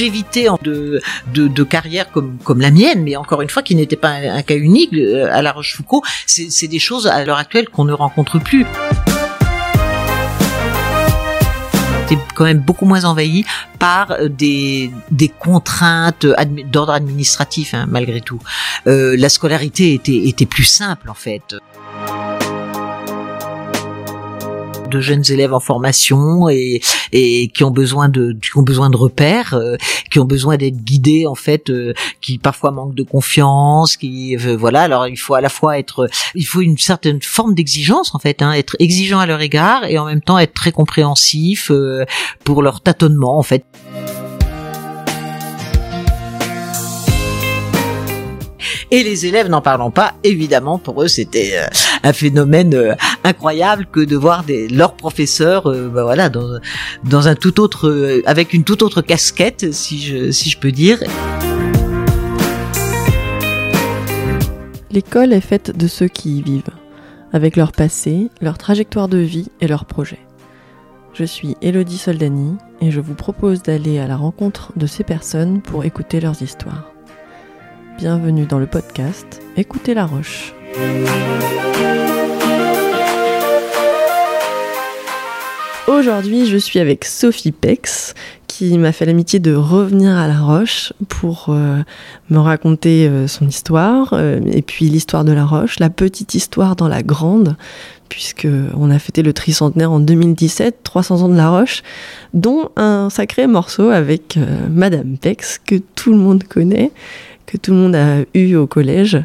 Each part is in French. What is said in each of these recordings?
longévité de, de, carrière comme, comme la mienne, mais encore une fois qui n'était pas un, cas unique à La Rochefoucauld, c'est des choses à l'heure actuelle qu'on ne rencontre plus quand même beaucoup moins envahi par euh, des, des contraintes d'ordre administratif, hein, malgré tout. Euh, la scolarité était, était plus simple, en fait. De jeunes élèves en formation et, et qui ont besoin de qui ont besoin de repères, euh, qui ont besoin d'être guidés en fait, euh, qui parfois manquent de confiance, qui euh, voilà. Alors il faut à la fois être, il faut une certaine forme d'exigence en fait, hein, être exigeant à leur égard et en même temps être très compréhensif pour leur tâtonnement en fait. Et les élèves, n'en parlons pas, évidemment, pour eux, c'était euh, un phénomène euh, incroyable que de voir leurs professeurs, bah voilà, dans, dans un tout autre, avec une toute autre casquette, si je, si je peux dire. L'école est faite de ceux qui y vivent, avec leur passé, leur trajectoire de vie et leurs projets. Je suis Elodie Soldani et je vous propose d'aller à la rencontre de ces personnes pour écouter leurs histoires bienvenue dans le podcast Écoutez la Roche. Aujourd'hui, je suis avec Sophie Pex, qui m'a fait l'amitié de revenir à La Roche pour euh, me raconter euh, son histoire, euh, et puis l'histoire de La Roche, la petite histoire dans la grande, puisque on a fêté le tricentenaire en 2017, 300 ans de La Roche, dont un sacré morceau avec Madame Pex, que tout le monde connaît, que tout le monde a eu au collège.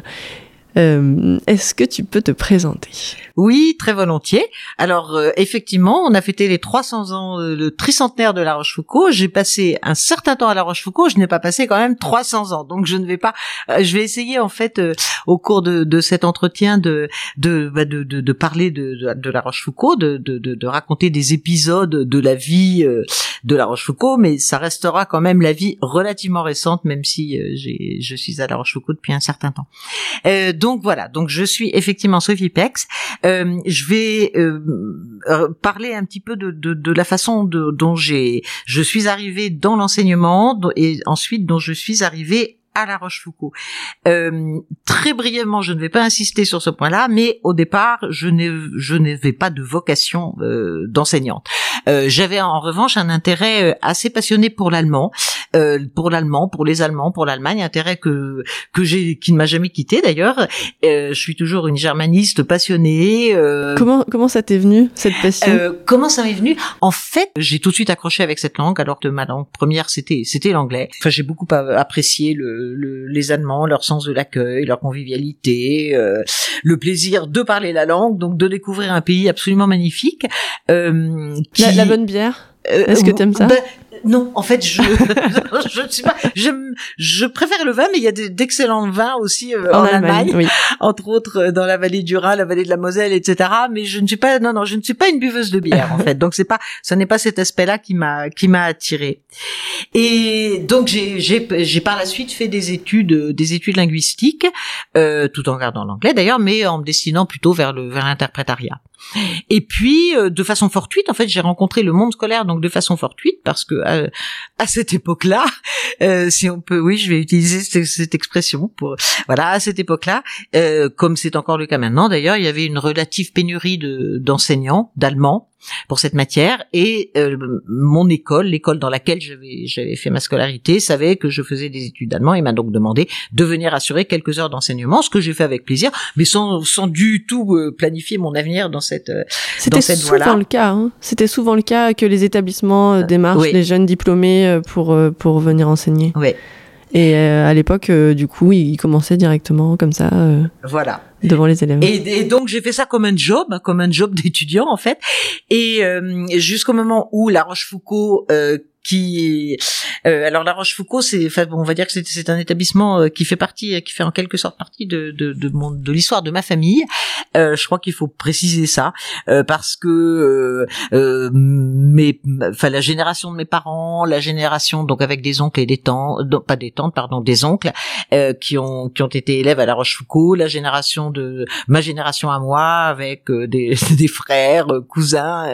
Euh, Est-ce que tu peux te présenter? Oui, très volontiers. Alors euh, effectivement, on a fêté les 300 ans, euh, le tricentenaire de La Rochefoucauld. J'ai passé un certain temps à La Rochefoucauld. Je n'ai pas passé quand même 300 ans, donc je ne vais pas. Euh, je vais essayer en fait au cours de, de, cet entretien de de, bah, de, de, de parler de, de, La Rochefoucauld, de, de, raconter des épisodes de la vie de La Rochefoucauld, mais ça restera quand même la vie relativement récente, même si j'ai je suis à La Rochefoucauld depuis un certain temps. Donc voilà, donc je suis effectivement Sophie Pex. Euh, je vais euh, euh, parler un petit peu de, la façon de, dont j'ai, je suis arrivée dans l'enseignement et ensuite dont je suis arrivée à La Rochefoucauld. Très brièvement, je ne vais pas insister sur ce point-là, mais au départ, je n'avais pas de vocation d'enseignante. Euh, j'avais en revanche un intérêt euh, assez passionné pour l'allemand, euh, pour l'allemand, pour les Allemands, pour l'Allemagne, intérêt que que j'ai, qui ne m'a jamais quitté d'ailleurs. je suis toujours une germaniste passionnée. comment comment ça t'est venu cette passion? Comment ça m'est venu? En fait, j'ai tout de suite accroché avec cette langue, alors que ma langue première c'était c'était l'anglais. Enfin, j'ai beaucoup apprécié le les Allemands, leur sens de l'accueil, leur convivialité, euh, le plaisir de parler la langue, donc de découvrir un pays absolument magnifique. Euh, la, bonne bière. Euh, Est-ce que t'aimes ça ben, non, en fait, je je ne suis pas. Je, je préfère le vin, mais il y a d'excellents vins aussi euh, en, Allemagne, entre autres euh, dans la vallée du Rhin, la vallée de la Moselle, etc. Mais je ne suis pas. Non, non, je ne suis pas une buveuse de bière en fait. Donc c'est pas. Ce n'est pas cet aspect-là qui m'a qui m'a attiré. Et donc j'ai j'ai j'ai par la suite fait des études des études linguistiques, euh, tout en gardant l'anglais d'ailleurs, mais en me destinant plutôt vers le vers l'interprétariat. Et puis, euh, de façon fortuite, en fait, j'ai rencontré le monde scolaire, donc de façon fortuite, parce que euh, à cette époque-là, euh, si on peut, oui, je vais utiliser cette, expression pour, voilà, à cette époque-là, comme c'est encore le cas maintenant, d'ailleurs, il y avait une relative pénurie de d'enseignants d'allemand pour cette matière et euh, mon école, l'école dans laquelle j'avais j'avais fait ma scolarité, savait que je faisais des études d'allemand et m'a donc demandé de venir assurer quelques heures d'enseignement, ce que j'ai fait avec plaisir, mais sans sans du tout euh, planifier mon avenir dans cette euh, dans cette voie-là. C'était souvent le cas. Hein C'était souvent le cas que les établissements démarchent les jeunes diplômés pour pour venir enseigner. Oui. Et à l'époque, du coup, ils commençaient directement comme ça. voilà devant les élèves. Et, donc j'ai fait ça comme un job, comme un job d'étudiant en fait. Et euh, jusqu'au moment où La Rochefoucauld euh, qui euh, alors La Rochefoucauld c'est enfin on va dire que c'est un établissement euh, qui fait partie qui fait en quelque sorte partie de de de, mon, de l'histoire de ma famille. Euh, je crois qu'il faut préciser ça euh, parce que euh, mes enfin la génération de mes parents la génération donc avec des oncles et des tantes pas des tantes pardon des oncles qui ont qui ont été élèves à La Rochefoucauld la génération de ma génération à moi avec des des frères cousins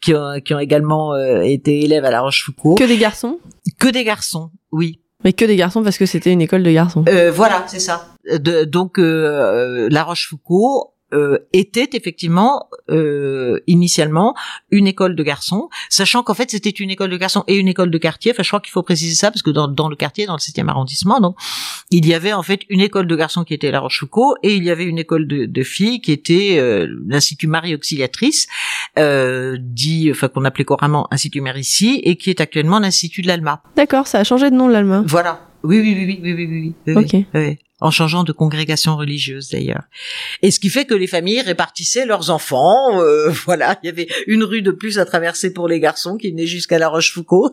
qui ont qui ont également été élèves à La Rochefoucauld Que des garçons Que des garçons, oui. Mais que des garçons parce que c'était une école de garçons. Euh, voilà, c'est ça. De, donc euh, La Rochefoucauld euh, était effectivement euh, initialement une école de garçons, sachant qu'en fait c'était une école de garçons et une école de quartier. Enfin, je crois qu'il faut préciser ça parce que dans, dans le quartier, dans le 7e arrondissement, donc il y avait en fait une école de garçons qui était la Rochefoucauld et il y avait une école de, de filles qui était euh, l'Institut Marie Auxiliatrice, euh, dit, enfin qu'on appelait couramment Institut Mérici et qui est actuellement l'Institut de l'Alma. D'accord, ça a changé de nom l'Alma. Voilà. Oui, oui, oui, oui, oui, oui, oui. oui, Ok. oui, oui. En changeant de congrégation religieuse d'ailleurs. Et ce qui fait que les familles répartissaient leurs enfants. euh, voilà, il y avait une rue de plus à traverser pour les garçons qui venaient jusqu'à la Rochefoucauld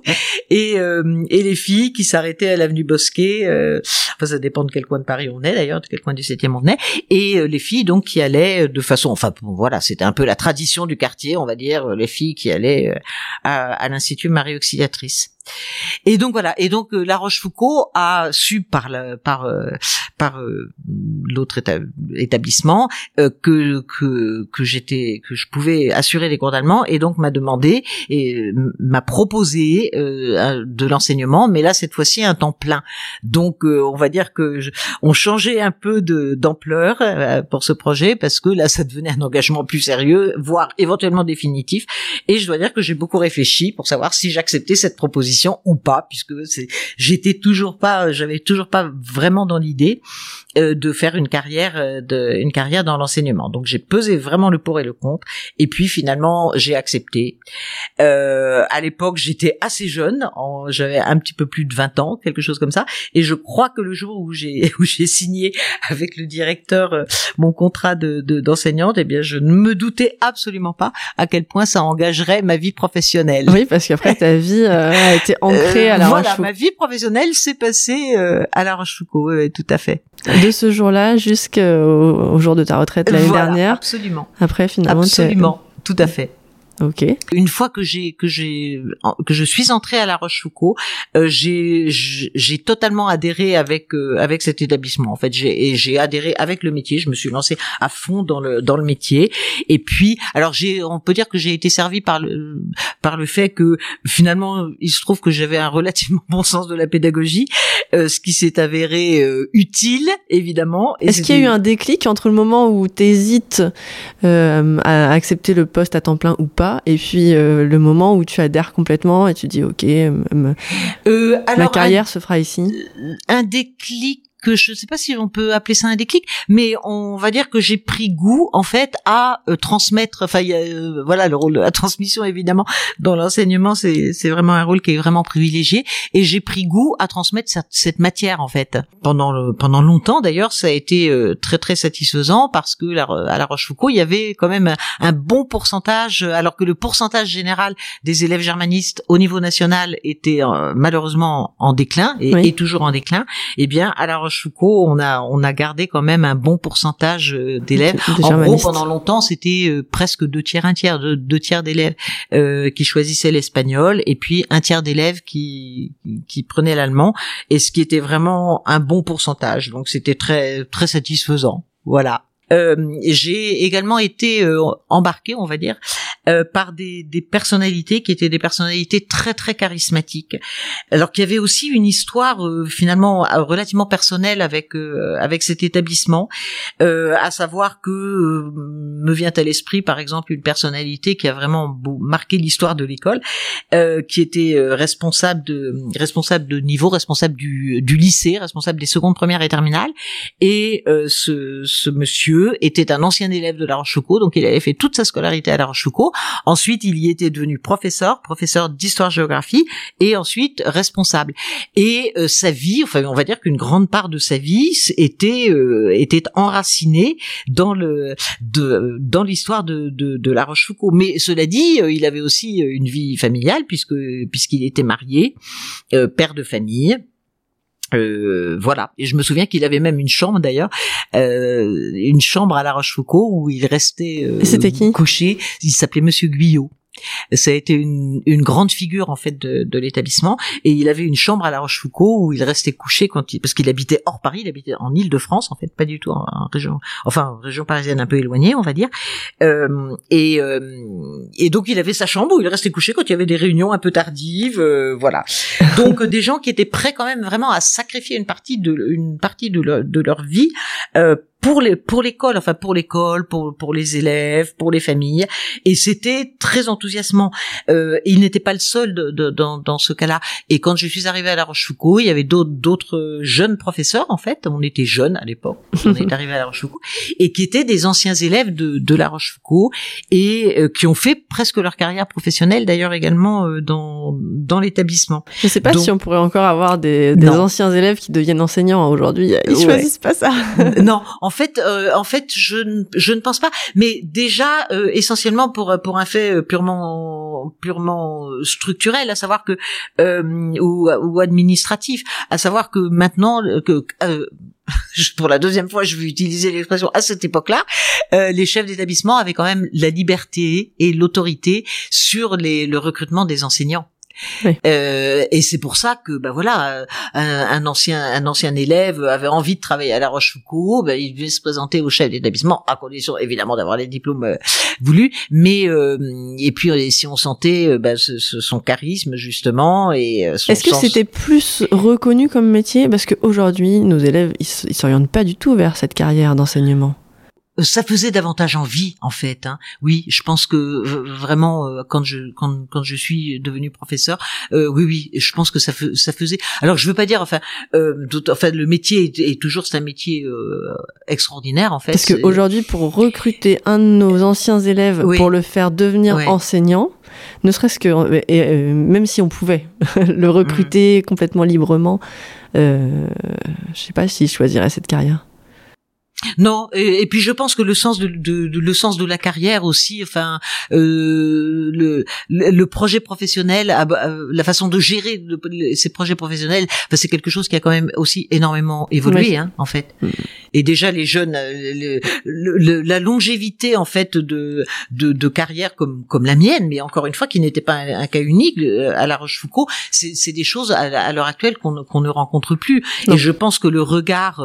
et euh, et les filles qui s'arrêtaient à l'avenue Bosquet. Euh, enfin, ça dépend de quel coin de Paris on est d'ailleurs, de quel coin du 7e on est. Et euh, les filles donc qui allaient de façon, enfin bon, voilà, c'était un peu la tradition du quartier, on va dire, les filles qui allaient euh, à, à l'institut Marie Auxiliatrice. Et donc voilà. Et donc euh, La Rochefoucauld a su par la, par euh, par euh, l'autre éta- établissement que que que j'étais que je pouvais assurer les cours d'allemand et donc m'a demandé et m'a proposé de l'enseignement, mais là cette fois-ci un temps plein. Donc on va dire que je- on changeait un peu de d'ampleur pour ce projet parce que là ça devenait un engagement plus sérieux, voire éventuellement définitif. Et je dois dire que j'ai beaucoup réfléchi pour savoir si j'acceptais cette proposition ou pas, puisque j'étais toujours pas, j'avais toujours pas vraiment dans l'idée euh, de faire une carrière, euh, de, une carrière dans l'enseignement. Donc j'ai pesé vraiment le pour et le contre, et puis finalement j'ai accepté. Euh, à l'époque j'étais assez jeune, j'avais un petit peu plus de 20 ans, quelque chose comme ça, et je crois que le jour où j'ai où j'ai signé avec le directeur euh, mon contrat de, de- d'enseignante, eh bien je ne me doutais absolument pas à quel point ça engagerait ma vie professionnelle. Oui, parce qu'après ta vie euh, été ancrée Euh, à la voilà, Rochefoucauld. ma vie professionnelle s'est passée euh, à la Rochefoucauld, tout à fait. De ce jour-là jusqu'au au jour de ta retraite l'année Voilà, dernière. absolument, Après, finalement, absolument, tout à fait. Ok. Une fois que j'ai que j'ai que je suis entrée à La Rochefoucauld, euh, j'ai j'ai totalement adhéré avec euh, avec cet établissement. En fait, j'ai j'ai adhéré avec le métier. Je me suis lancée à fond dans le dans le métier. Et puis, alors j'ai on peut dire que j'ai été servie par le par le fait que finalement il se trouve que j'avais un relativement bon sens de la pédagogie, euh, ce qui s'est avéré euh, utile évidemment. Est-ce qu'il y a eu un déclic entre le moment où tu hésites à accepter le poste à temps plein ou pas, et puis euh, le moment où tu adhères complètement et tu dis ok, euh, ma un- carrière se fera ici. un déclic que je ne sais pas si on peut appeler ça un déclic, mais on va dire que j'ai pris goût en fait à euh, transmettre. Enfin, euh, voilà, le rôle de la transmission évidemment dans l'enseignement, c'est c'est vraiment un rôle qui est vraiment privilégié. Et j'ai pris goût à transmettre cette, cette matière en fait. Pendant le, pendant longtemps d'ailleurs, ça a été euh, très très satisfaisant parce que la, à la Rochefoucauld, il y avait quand même un, un bon pourcentage, alors que le pourcentage général des élèves germanistes au niveau national était euh, malheureusement en déclin et, Oui. et toujours en déclin. Eh bien, à la Rochefoucauld, on a on a gardé quand même un bon pourcentage euh, d'élèves. En gros, pendant longtemps, c'était euh, presque deux tiers, un tiers, deux, deux tiers d'élèves euh, qui choisissaient l'espagnol, et puis un tiers d'élèves qui qui prenaient l'allemand, et ce qui était vraiment un bon pourcentage. Donc, c'était très très satisfaisant. Voilà. Euh, j'ai également été euh, embarqué, on va dire, euh, par des, des personnalités qui étaient des personnalités très très charismatiques. Alors qu'il y avait aussi une histoire euh, finalement euh, relativement personnelle avec euh, avec cet établissement, euh, à savoir que me vient à l'esprit par exemple une personnalité qui a vraiment marqué l'histoire de l'école, qui était responsable de responsable de niveau, responsable du, du lycée, responsable des secondes, premières et terminales, et ce, ce monsieur était un ancien élève de La Rochefoucauld, donc il avait fait toute sa scolarité à La Rochefoucauld. Ensuite, il y était devenu professeur, professeur d'histoire-géographie, et ensuite responsable. Et euh, sa vie, enfin, on va dire qu'une grande part de sa vie était euh, était enracinée dans le de dans l'histoire de, de de La Rochefoucauld. Mais cela dit, euh, il avait aussi euh, une vie familiale puisque puisqu'il était marié, euh, père de famille. Euh, voilà. Et je me souviens qu'il avait même une chambre d'ailleurs, euh, une chambre à La Rochefoucauld où il restait euh, c'était qui? couché. Il s'appelait Monsieur Guyot. Ça a été une, une grande figure en fait de, de l'établissement et il avait une chambre à La Rochefoucauld où il restait couché quand il, parce qu'il habitait hors Paris, il habitait en Île-de-France en fait, pas du tout en, région, enfin région parisienne un peu éloignée on va dire. Euh, et, euh, et donc il avait sa chambre où il restait couché quand il y avait des réunions un peu tardives, euh, voilà. Donc des gens qui étaient prêts quand même vraiment à sacrifier une partie de une partie de leur, de leur vie euh, pour les pour l'école enfin pour l'école pour pour les élèves pour les familles. Et c'était très enthousiasmant. Euh, il n'était pas le seul de, de, dans dans ce cas-là. Et quand je suis arrivée à La Rochefoucauld il y avait d'autres d'autres jeunes professeurs en fait. On était jeunes à l'époque. On est arrivé à La Rochefoucauld. Et qui étaient des anciens élèves de de La Rochefoucauld et euh, qui ont fait presque leur carrière professionnelle d'ailleurs également euh, dans dans l'établissement. Je sais pas si on pourrait encore avoir des, des anciens élèves qui deviennent enseignants aujourd'hui. Ils choisissent pas ça. Non. En fait, euh, en fait, je, ne, je ne pense pas. Mais déjà, euh, essentiellement pour pour un fait euh, purement purement structurel, à savoir que ou, ou administratif, à savoir que maintenant que pour la deuxième fois, je vais utiliser l'expression à cette époque-là, les chefs d'établissement avaient quand même la liberté et l'autorité sur les, le recrutement des enseignants. Euh, et c'est pour ça que bah voilà un, ancien un ancien élève avait envie de travailler à La Rochefoucauld, bah, il devait se présenter au chef d'établissement à condition évidemment d'avoir les diplômes euh, voulus, mais euh, et puis euh, si on sentait bah, ce, son charisme justement et Est-ce que c'était plus reconnu comme métier? Parce qu'aujourd'hui nos élèves ils s'orientent pas du tout vers cette carrière d'enseignement ça faisait davantage envie en fait. Hein. Oui, je pense que vraiment euh, quand je quand, quand je suis devenu professeur, euh, oui oui, je pense que ça ça faisait. Alors je veux pas dire enfin euh, enfin le métier est, toujours c'est un métier euh, extraordinaire en fait. Parce qu'aujourd'hui pour recruter un de nos anciens élèves pour le faire devenir enseignant, ne serait-ce que et, même si on pouvait le recruter mmh. complètement librement, je sais pas s'il choisirait cette carrière. Non, et, puis je pense que le sens de, de, le sens de la carrière aussi, enfin euh, le, le projet professionnel, euh, la façon de gérer ces projets professionnels, c'est quelque chose qui a quand même aussi énormément évolué, hein, en fait. Mm. Et déjà les jeunes, euh, le, la longévité en fait de, de, de carrière comme comme la mienne, mais encore une fois qui n'était pas un, cas unique euh, à La Rochefoucauld, c'est des choses à, l'heure actuelle qu'on qu'on ne rencontre plus. Et je pense que le regard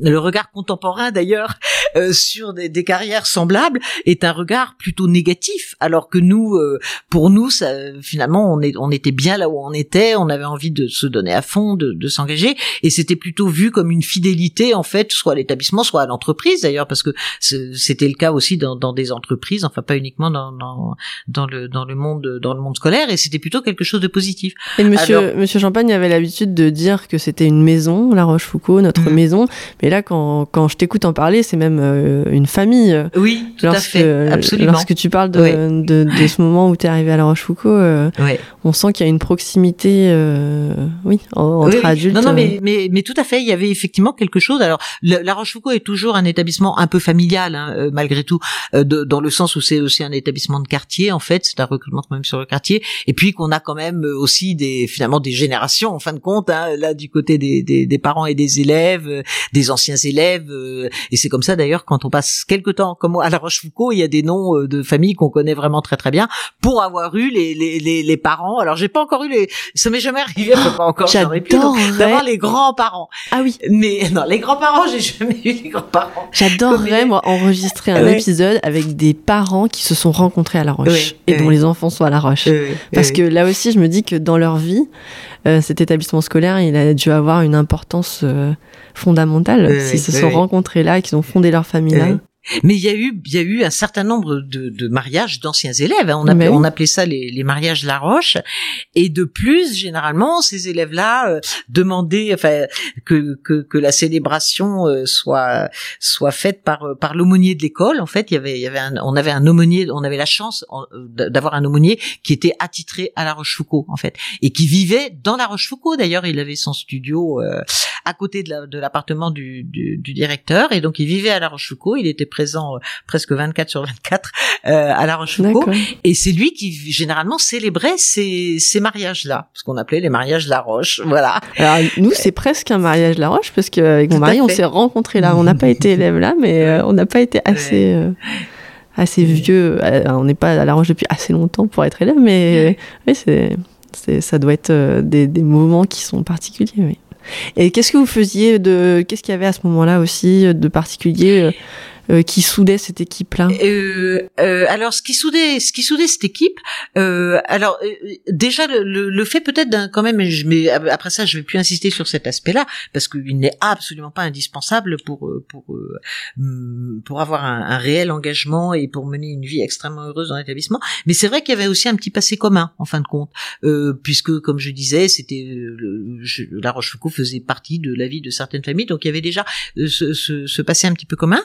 le regard contemporain d'ailleurs euh, sur des, des, carrières semblables est un regard plutôt négatif, alors que nous, euh, pour nous, ça, finalement, on, est, on était bien là où on était, on avait envie de se donner à fond, de, de s'engager, et c'était plutôt vu comme une fidélité en fait, soit à l'établissement, soit à l'entreprise d'ailleurs, parce que c'était le cas aussi dans, dans, des entreprises, enfin pas uniquement dans, dans, dans, le dans le monde dans le monde scolaire, et c'était plutôt quelque chose de positif. Et Monsieur Monsieur Champagne avait l'habitude de dire que c'était une maison, La Rochefoucauld, notre mmh. maison, mais là quand quand je t'écoute en parler, c'est même euh, une famille. Oui, tout à fait, absolument. Lorsque tu parles de, de, de, ce moment où tu es arrivé à La Rochefoucauld, euh, on sent qu'il y a une proximité, euh, oui, entre adultes. Non, non, mais, mais, mais, tout à fait, il y avait effectivement quelque chose. Alors, La Rochefoucauld est toujours un établissement un peu familial, hein, malgré tout, de, dans le sens où c'est aussi un établissement de quartier, en fait, c'est un recrutement quand même sur le quartier, et puis qu'on a quand même aussi des, finalement, des générations, en fin de compte, hein, là, du côté des, des, des, parents et des élèves, des anciens élèves, et c'est comme ça d'ailleurs quand on passe quelque temps comme à La Rochefoucauld, il y a des noms euh, de familles qu'on connaît vraiment très très bien pour avoir eu les les les, les parents. Alors j'ai pas encore eu les, ça m'est jamais arrivé, pas encore. J'aurais pu d'avoir les grands-parents. Ah oui. Mais non, les grands-parents, j'ai jamais eu les grands-parents. J'adorerais moi enregistrer un épisode avec des parents qui se sont rencontrés à La Roche et dont les enfants sont à La Roche. Parce que là aussi, je me dis que dans leur vie, euh, cet établissement scolaire, il a dû avoir une importance euh, fondamentale. S'ils se sont rencontrés là, qu'ils ont fondé leur famille là. Mais il y a eu, il y a eu un certain nombre de, de mariages d'anciens élèves. Hein. On, appelait, on appelait ça les, les mariages La Roche. Et de plus, généralement, ces élèves-là euh, demandaient, enfin, que, que, que la célébration euh, soit soit faite par euh, par l'aumônier de l'école. En fait, il y avait, il y avait, un, on avait un aumônier, on avait la chance d'avoir un aumônier qui était attitré à La Rochefoucauld, en fait, et qui vivait dans La Rochefoucauld. D'ailleurs, il avait son studio à côté de l'appartement du, du, du, directeur, et donc il vivait à La Rochefoucauld. Il était présent euh, presque 24 sur 24 euh, à La Rochefoucauld. Et c'est lui qui généralement célébrait ces, ces mariages-là, ce qu'on appelait les mariages La Roche. Voilà. Alors nous, c'est presque un mariage La Roche parce qu'avec mon mari, on s'est rencontrés là. On n'a pas été élèves là, mais euh, on n'a pas été assez assez vieux. on n'est pas à La Roche depuis assez longtemps pour être élève, mais oui, c'est, ça doit être des, des moments qui sont particuliers. Oui. Et qu'est-ce que vous faisiez de, qu'est-ce qu'il y avait à ce moment-là aussi de particulier qui soudait cette équipe-là? Euh, euh, Alors, ce qui soudait, ce qui soudait cette équipe, euh, alors euh, déjà le, le, fait peut-être d'un quand même, mais après ça, je vais plus insister sur cet aspect-là parce qu'il n'est absolument pas indispensable pour pour mm, pour avoir un, réel engagement et pour mener une vie extrêmement heureuse dans l'établissement. Mais c'est vrai qu'il y avait aussi un petit passé commun en fin de compte, puisque comme je disais, c'était La Rochefoucauld faisait partie de la vie de certaines familles, donc il y avait déjà ce, ce, ce passé un petit peu commun.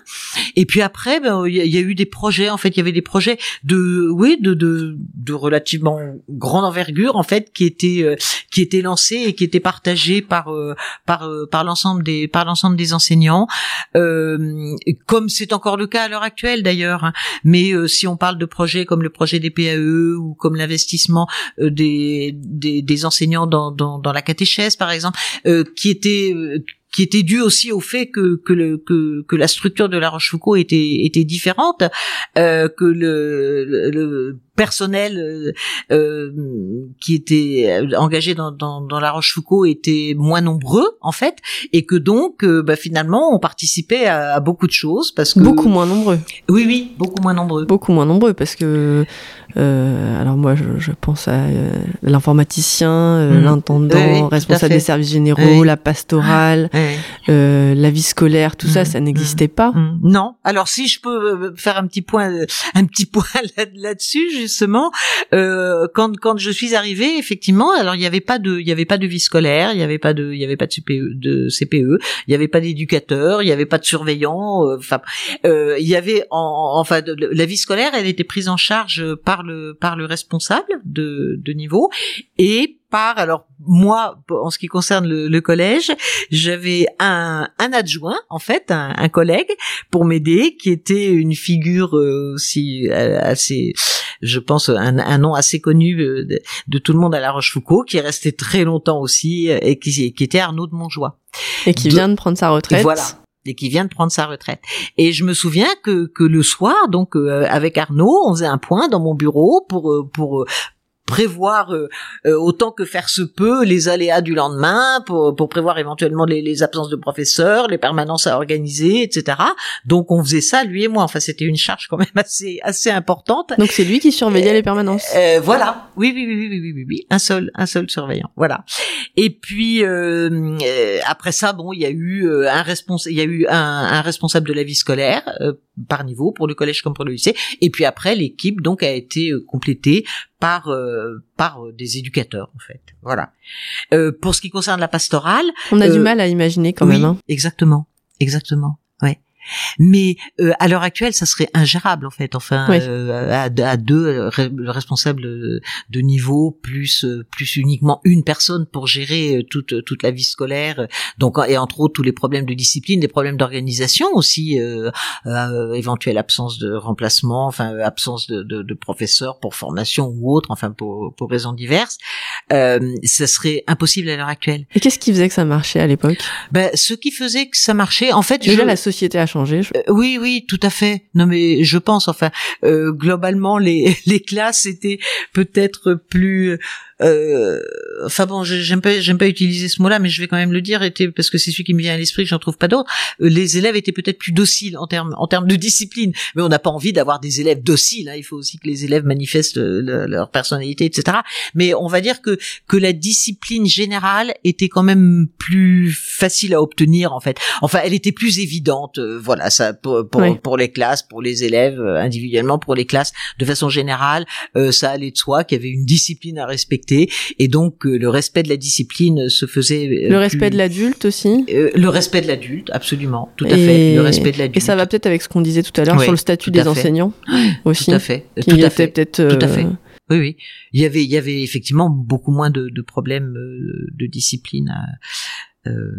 Et puis après, ben, il y, a eu des projets. En fait, il y avait des projets de, oui, de, de, de relativement grande envergure, en fait, qui étaient, euh, qui étaient lancés et qui étaient partagés par, euh, par, euh, par l'ensemble des, par l'ensemble des enseignants. comme c'est encore le cas à l'heure actuelle, d'ailleurs. Hein. Mais si on parle de projets comme le projet des PAE ou comme l'investissement des, des, des, enseignants dans, dans, dans la catéchèse, par exemple, qui étaient qui était dû aussi au fait que que, le, que, que la structure de la Rochefoucauld était était différente, euh, que le, personnel euh, euh, qui était engagé dans, dans, dans la Rochefoucauld était moins nombreux en fait, et que donc euh, bah, finalement on participait à, à, beaucoup de choses parce que beaucoup moins nombreux. Oui oui, beaucoup moins nombreux. Beaucoup moins nombreux parce que euh, alors moi, je, je pense à euh, l'informaticien, euh, mmh. l'intendant, responsable des services généraux, la pastorale, euh, la vie scolaire, tout ça, mmh. ça n'existait pas. Mmh. Non. Alors si je peux faire un petit point, un petit point là-dessus justement, quand quand je suis arrivée, effectivement, alors il n'y avait pas de, il y avait pas de vie scolaire, il y avait pas de, il y avait pas de CPE, de CPE, il y avait pas d'éducateur, il y avait pas de surveillant. Enfin, il y avait en, enfin la vie scolaire, elle était prise en charge par le par le responsable de, de niveau et par alors moi en ce qui concerne le, collège j'avais un, un adjoint en fait un, collègue pour m'aider qui était une figure euh, aussi euh, assez je pense un, un nom assez connu euh, de, tout le monde à La Rochefoucauld qui est resté très longtemps aussi et qui, qui était Arnaud de Montjoie. Et qui vient de prendre sa retraite. Voilà. Et qui vient de prendre sa retraite. Et je me souviens que, que le soir, donc euh, avec Arnaud, on faisait un point dans mon bureau pour pour prévoir euh, euh, autant que faire se peut les aléas du lendemain, pour, pour prévoir éventuellement les, les, absences de professeurs, les permanences à organiser, etc. Donc on faisait ça lui et moi. Enfin c'était une charge quand même assez assez importante. Donc c'est lui qui surveillait les permanences. Euh, voilà. Oui oui oui oui oui oui oui un seul un seul surveillant. Voilà. Et puis après ça bon il y a eu un responsable il y a eu un, un, responsable de la vie scolaire par niveau pour le collège comme pour le lycée. Et puis après l'équipe donc a été complétée par euh, par euh, des éducateurs en fait. Voilà. Euh, pour ce qui concerne la pastorale, on a du mal à imaginer quand même. Hein. Exactement, exactement. Mais euh, à l'heure actuelle, ça serait ingérable en fait. Enfin, euh, à, à, deux euh, responsables de niveau plus plus uniquement une personne pour gérer toute toute la vie scolaire. Donc et entre autres tous les problèmes de discipline, des problèmes d'organisation aussi, éventuelle absence de remplacement, enfin absence de, de, de professeurs pour formation ou autre, enfin pour pour raisons diverses. ça serait impossible à l'heure actuelle. Et qu'est-ce qui faisait que ça marchait à l'époque? Ben ce qui faisait que ça marchait, en fait, déjà la société a changé euh, oui, oui, tout à fait. Non, mais je pense, enfin, euh, globalement, les, classes étaient peut-être plus enfin bon, j'aime pas, j'aime pas utiliser ce mot-là, mais je vais quand même le dire, était, parce que c'est celui qui me vient à l'esprit, que j'en trouve pas d'autres. Euh, les élèves étaient peut-être plus dociles en termes, en termes de discipline, mais on n'a pas envie d'avoir des élèves dociles. Hein. Il faut aussi que les élèves manifestent leur personnalité, etc. Mais on va dire que que la discipline générale était quand même plus facile à obtenir en fait. Enfin, elle était plus évidente. Euh, voilà, ça pour pour, pour, les classes, pour les élèves individuellement, pour les classes de façon générale, ça allait de soi qu'il y avait une discipline à respecter et donc euh, le respect de la discipline se faisait euh, le respect de l'adulte aussi. Euh, le respect de l'adulte absolument tout à fait le respect de l'adulte et ça va peut-être avec ce qu'on disait tout à l'heure sur le statut des enseignants aussi tout à fait tout à fait peut-être tout à fait. oui, oui. Il y avait, il y avait effectivement beaucoup moins de, de problèmes de discipline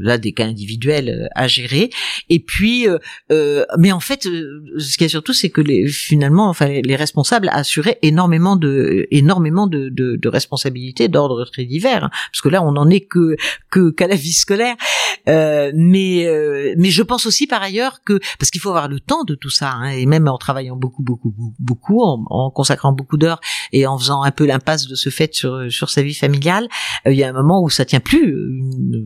là des cas individuels euh, à gérer. Et puis euh, mais en fait ce qu'il y a surtout c'est que les finalement enfin les, responsables assuraient énormément de énormément de, de, de responsabilités d'ordre très divers hein, parce que là on n'en est que que qu'à la vie scolaire. Mais mais je pense aussi par ailleurs que parce qu'il faut avoir le temps de tout ça hein, et même en travaillant beaucoup beaucoup beaucoup en, en consacrant beaucoup d'heures et en faisant un peu l'impasse de ce fait sur sur sa vie familiale il y a un moment où ça tient plus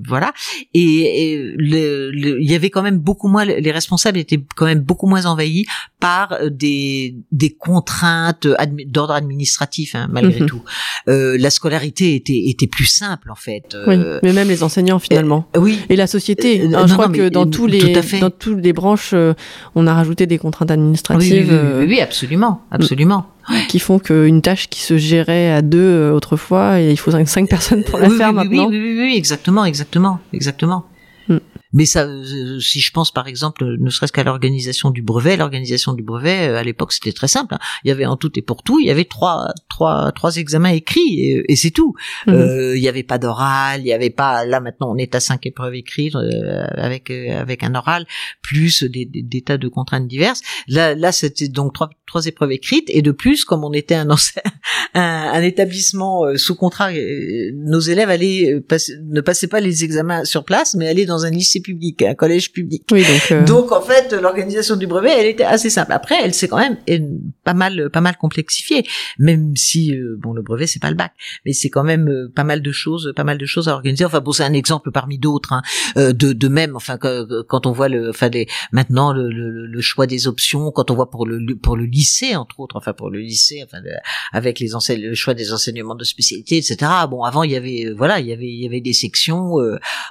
voilà et, il y avait quand même beaucoup moins les responsables étaient quand même beaucoup moins envahis par euh, des des contraintes d'ordre administratif hein, malgré mhm. tout. Euh, la scolarité était était plus simple en fait. oui, euh, mais même les enseignants finalement. oui. Et la société. Hein, je crois que dans tous les dans toutes les branches, on a rajouté des contraintes administratives. Oui, oui, absolument, absolument. Qui font qu'une tâche qui se gérait à deux autrefois, et il faut cinq, personnes pour la faire maintenant. Oui, oui, oui, exactement, exactement, exactement. Mais ça, euh, si je pense par exemple, ne serait-ce qu'à l'organisation du brevet, l'organisation du brevet euh, à l'époque c'était très simple. Hein. Il y avait en tout et pour tout, il y avait trois, trois, trois examens écrits et, et c'est tout. Mhm. Euh, il n'y avait pas d'oral, il n'y avait pas. Là maintenant, on est à cinq épreuves écrites avec avec un oral plus des, des, tas de contraintes diverses. Là, là c'était donc trois, trois épreuves écrites et de plus, comme on était un, un, un établissement sous contrat, nos élèves allaient ne passaient pas les examens sur place, mais allaient dans un lycée public, un collège public. Oui, donc, euh, donc en fait, l'organisation du brevet, elle était assez simple. Après, elle s'est quand même pas mal, pas mal complexifiée, même si euh, bon, le brevet c'est pas le bac, mais c'est quand même euh, pas mal de choses, pas mal de choses à organiser. Enfin bon, c'est un exemple parmi d'autres hein, de, de même. Enfin, quand on voit le, enfin les, maintenant le, le, choix des options, quand on voit pour le pour le lycée entre autres, enfin pour le lycée, enfin avec les enseignes, le choix des enseignements de spécialité, etc. Bon, avant il y avait voilà, il y avait il y avait des sections,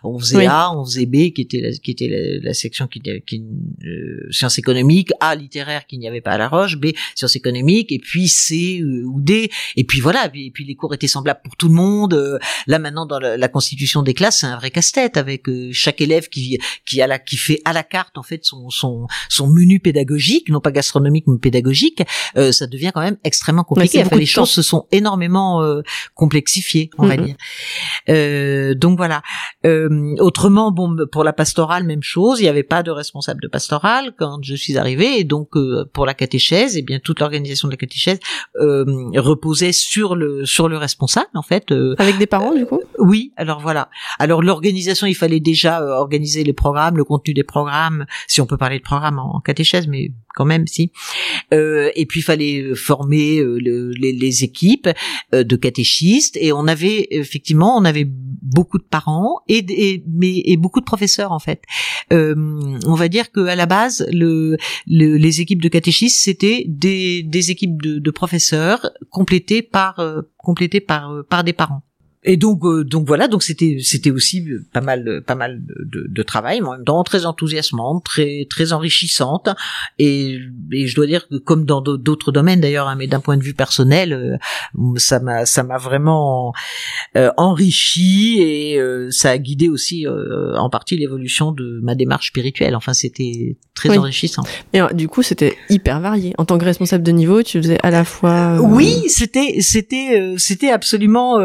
on faisait A, on faisait B, qui était la, qui était la, section qui, qui euh, sciences économiques, A littéraire qu'il n'y avait pas à La Roche, B sciences économiques et puis C euh, ou D et puis voilà et puis les cours étaient semblables pour tout le monde. Euh, là maintenant dans la, constitution des classes c'est un vrai casse-tête avec chaque élève qui qui a la qui fait à la carte en fait son son son menu pédagogique non pas gastronomique mais pédagogique ça devient quand même extrêmement compliqué. les choses se sont énormément complexifiées on va dire. donc voilà. autrement bon pour la pastorale, même chose. Il n'y avait pas de responsable de pastorale quand je suis arrivée. Et donc, euh, pour la catéchèse, et eh bien toute l'organisation de la catéchèse euh, reposait sur le sur le responsable, en fait. Euh, Avec des parents, du coup? Oui. Alors voilà. Alors l'organisation, il fallait déjà organiser les programmes, le contenu des programmes, si on peut parler de programmes en catéchèse, mais quand même si. Euh, et puis fallait euh, former euh, les, les, équipes euh, de catéchistes et on avait effectivement on avait beaucoup de parents et, et mais et beaucoup de professeurs en fait. on va dire que à la base le, les équipes de catéchistes c'était des, des équipes de, de professeurs complétées par complétées par par des parents et donc euh, donc voilà donc c'était c'était aussi pas mal pas mal de, de, travail mais en même temps très enthousiasmante très très enrichissante. Et, et je dois dire que comme dans d'autres domaines d'ailleurs hein, mais d'un point de vue personnel euh, ça m'a ça m'a vraiment euh, enrichi et ça a guidé aussi en partie l'évolution de ma démarche spirituelle. Enfin c'était très enrichissant. Et du coup c'était hyper varié. En tant que responsable de niveau tu faisais à la fois oui c'était c'était c'était absolument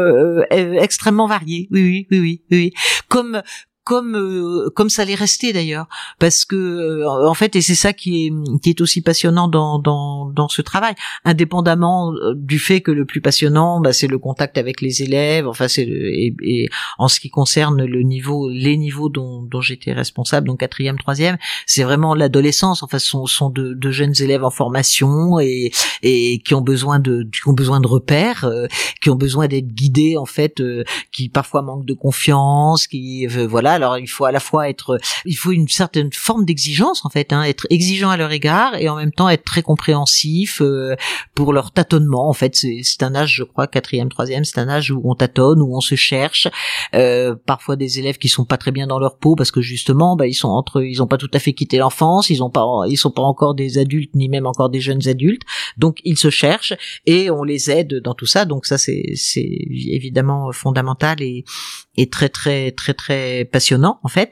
extrêmement variés. Oui, oui, oui, oui, oui. Comme comme euh, comme ça allait rester d'ailleurs. Parce que euh, en fait et c'est ça qui est qui est aussi passionnant dans dans dans ce travail. Indépendamment euh, du fait que le plus passionnant bah, c'est le contact avec les élèves. Enfin c'est et, et, en ce qui concerne le niveau les niveaux dont dont j'étais responsable donc quatrième troisième c'est vraiment l'adolescence. Enfin ce sont, sont de, de, jeunes élèves en formation et et qui ont besoin de qui ont besoin de repères qui ont besoin d'être guidés en fait qui parfois manquent de confiance qui voilà alors il faut à la fois être, il faut une certaine forme d'exigence en fait, hein, être exigeant à leur égard et en même temps être très compréhensif euh, pour leur tâtonnement. En fait, c'est un âge, je crois, quatrième, troisième, c'est un âge où on tâtonne, où on se cherche. Euh, parfois des élèves qui sont pas très bien dans leur peau parce que justement, bah, ils sont entre, ils ont pas tout à fait quitté l'enfance, ils ont pas, ils sont pas encore des adultes ni même encore des jeunes adultes, donc ils se cherchent et on les aide dans tout ça. Donc ça, c'est c'est évidemment fondamental et, et très très très très passionnant en fait.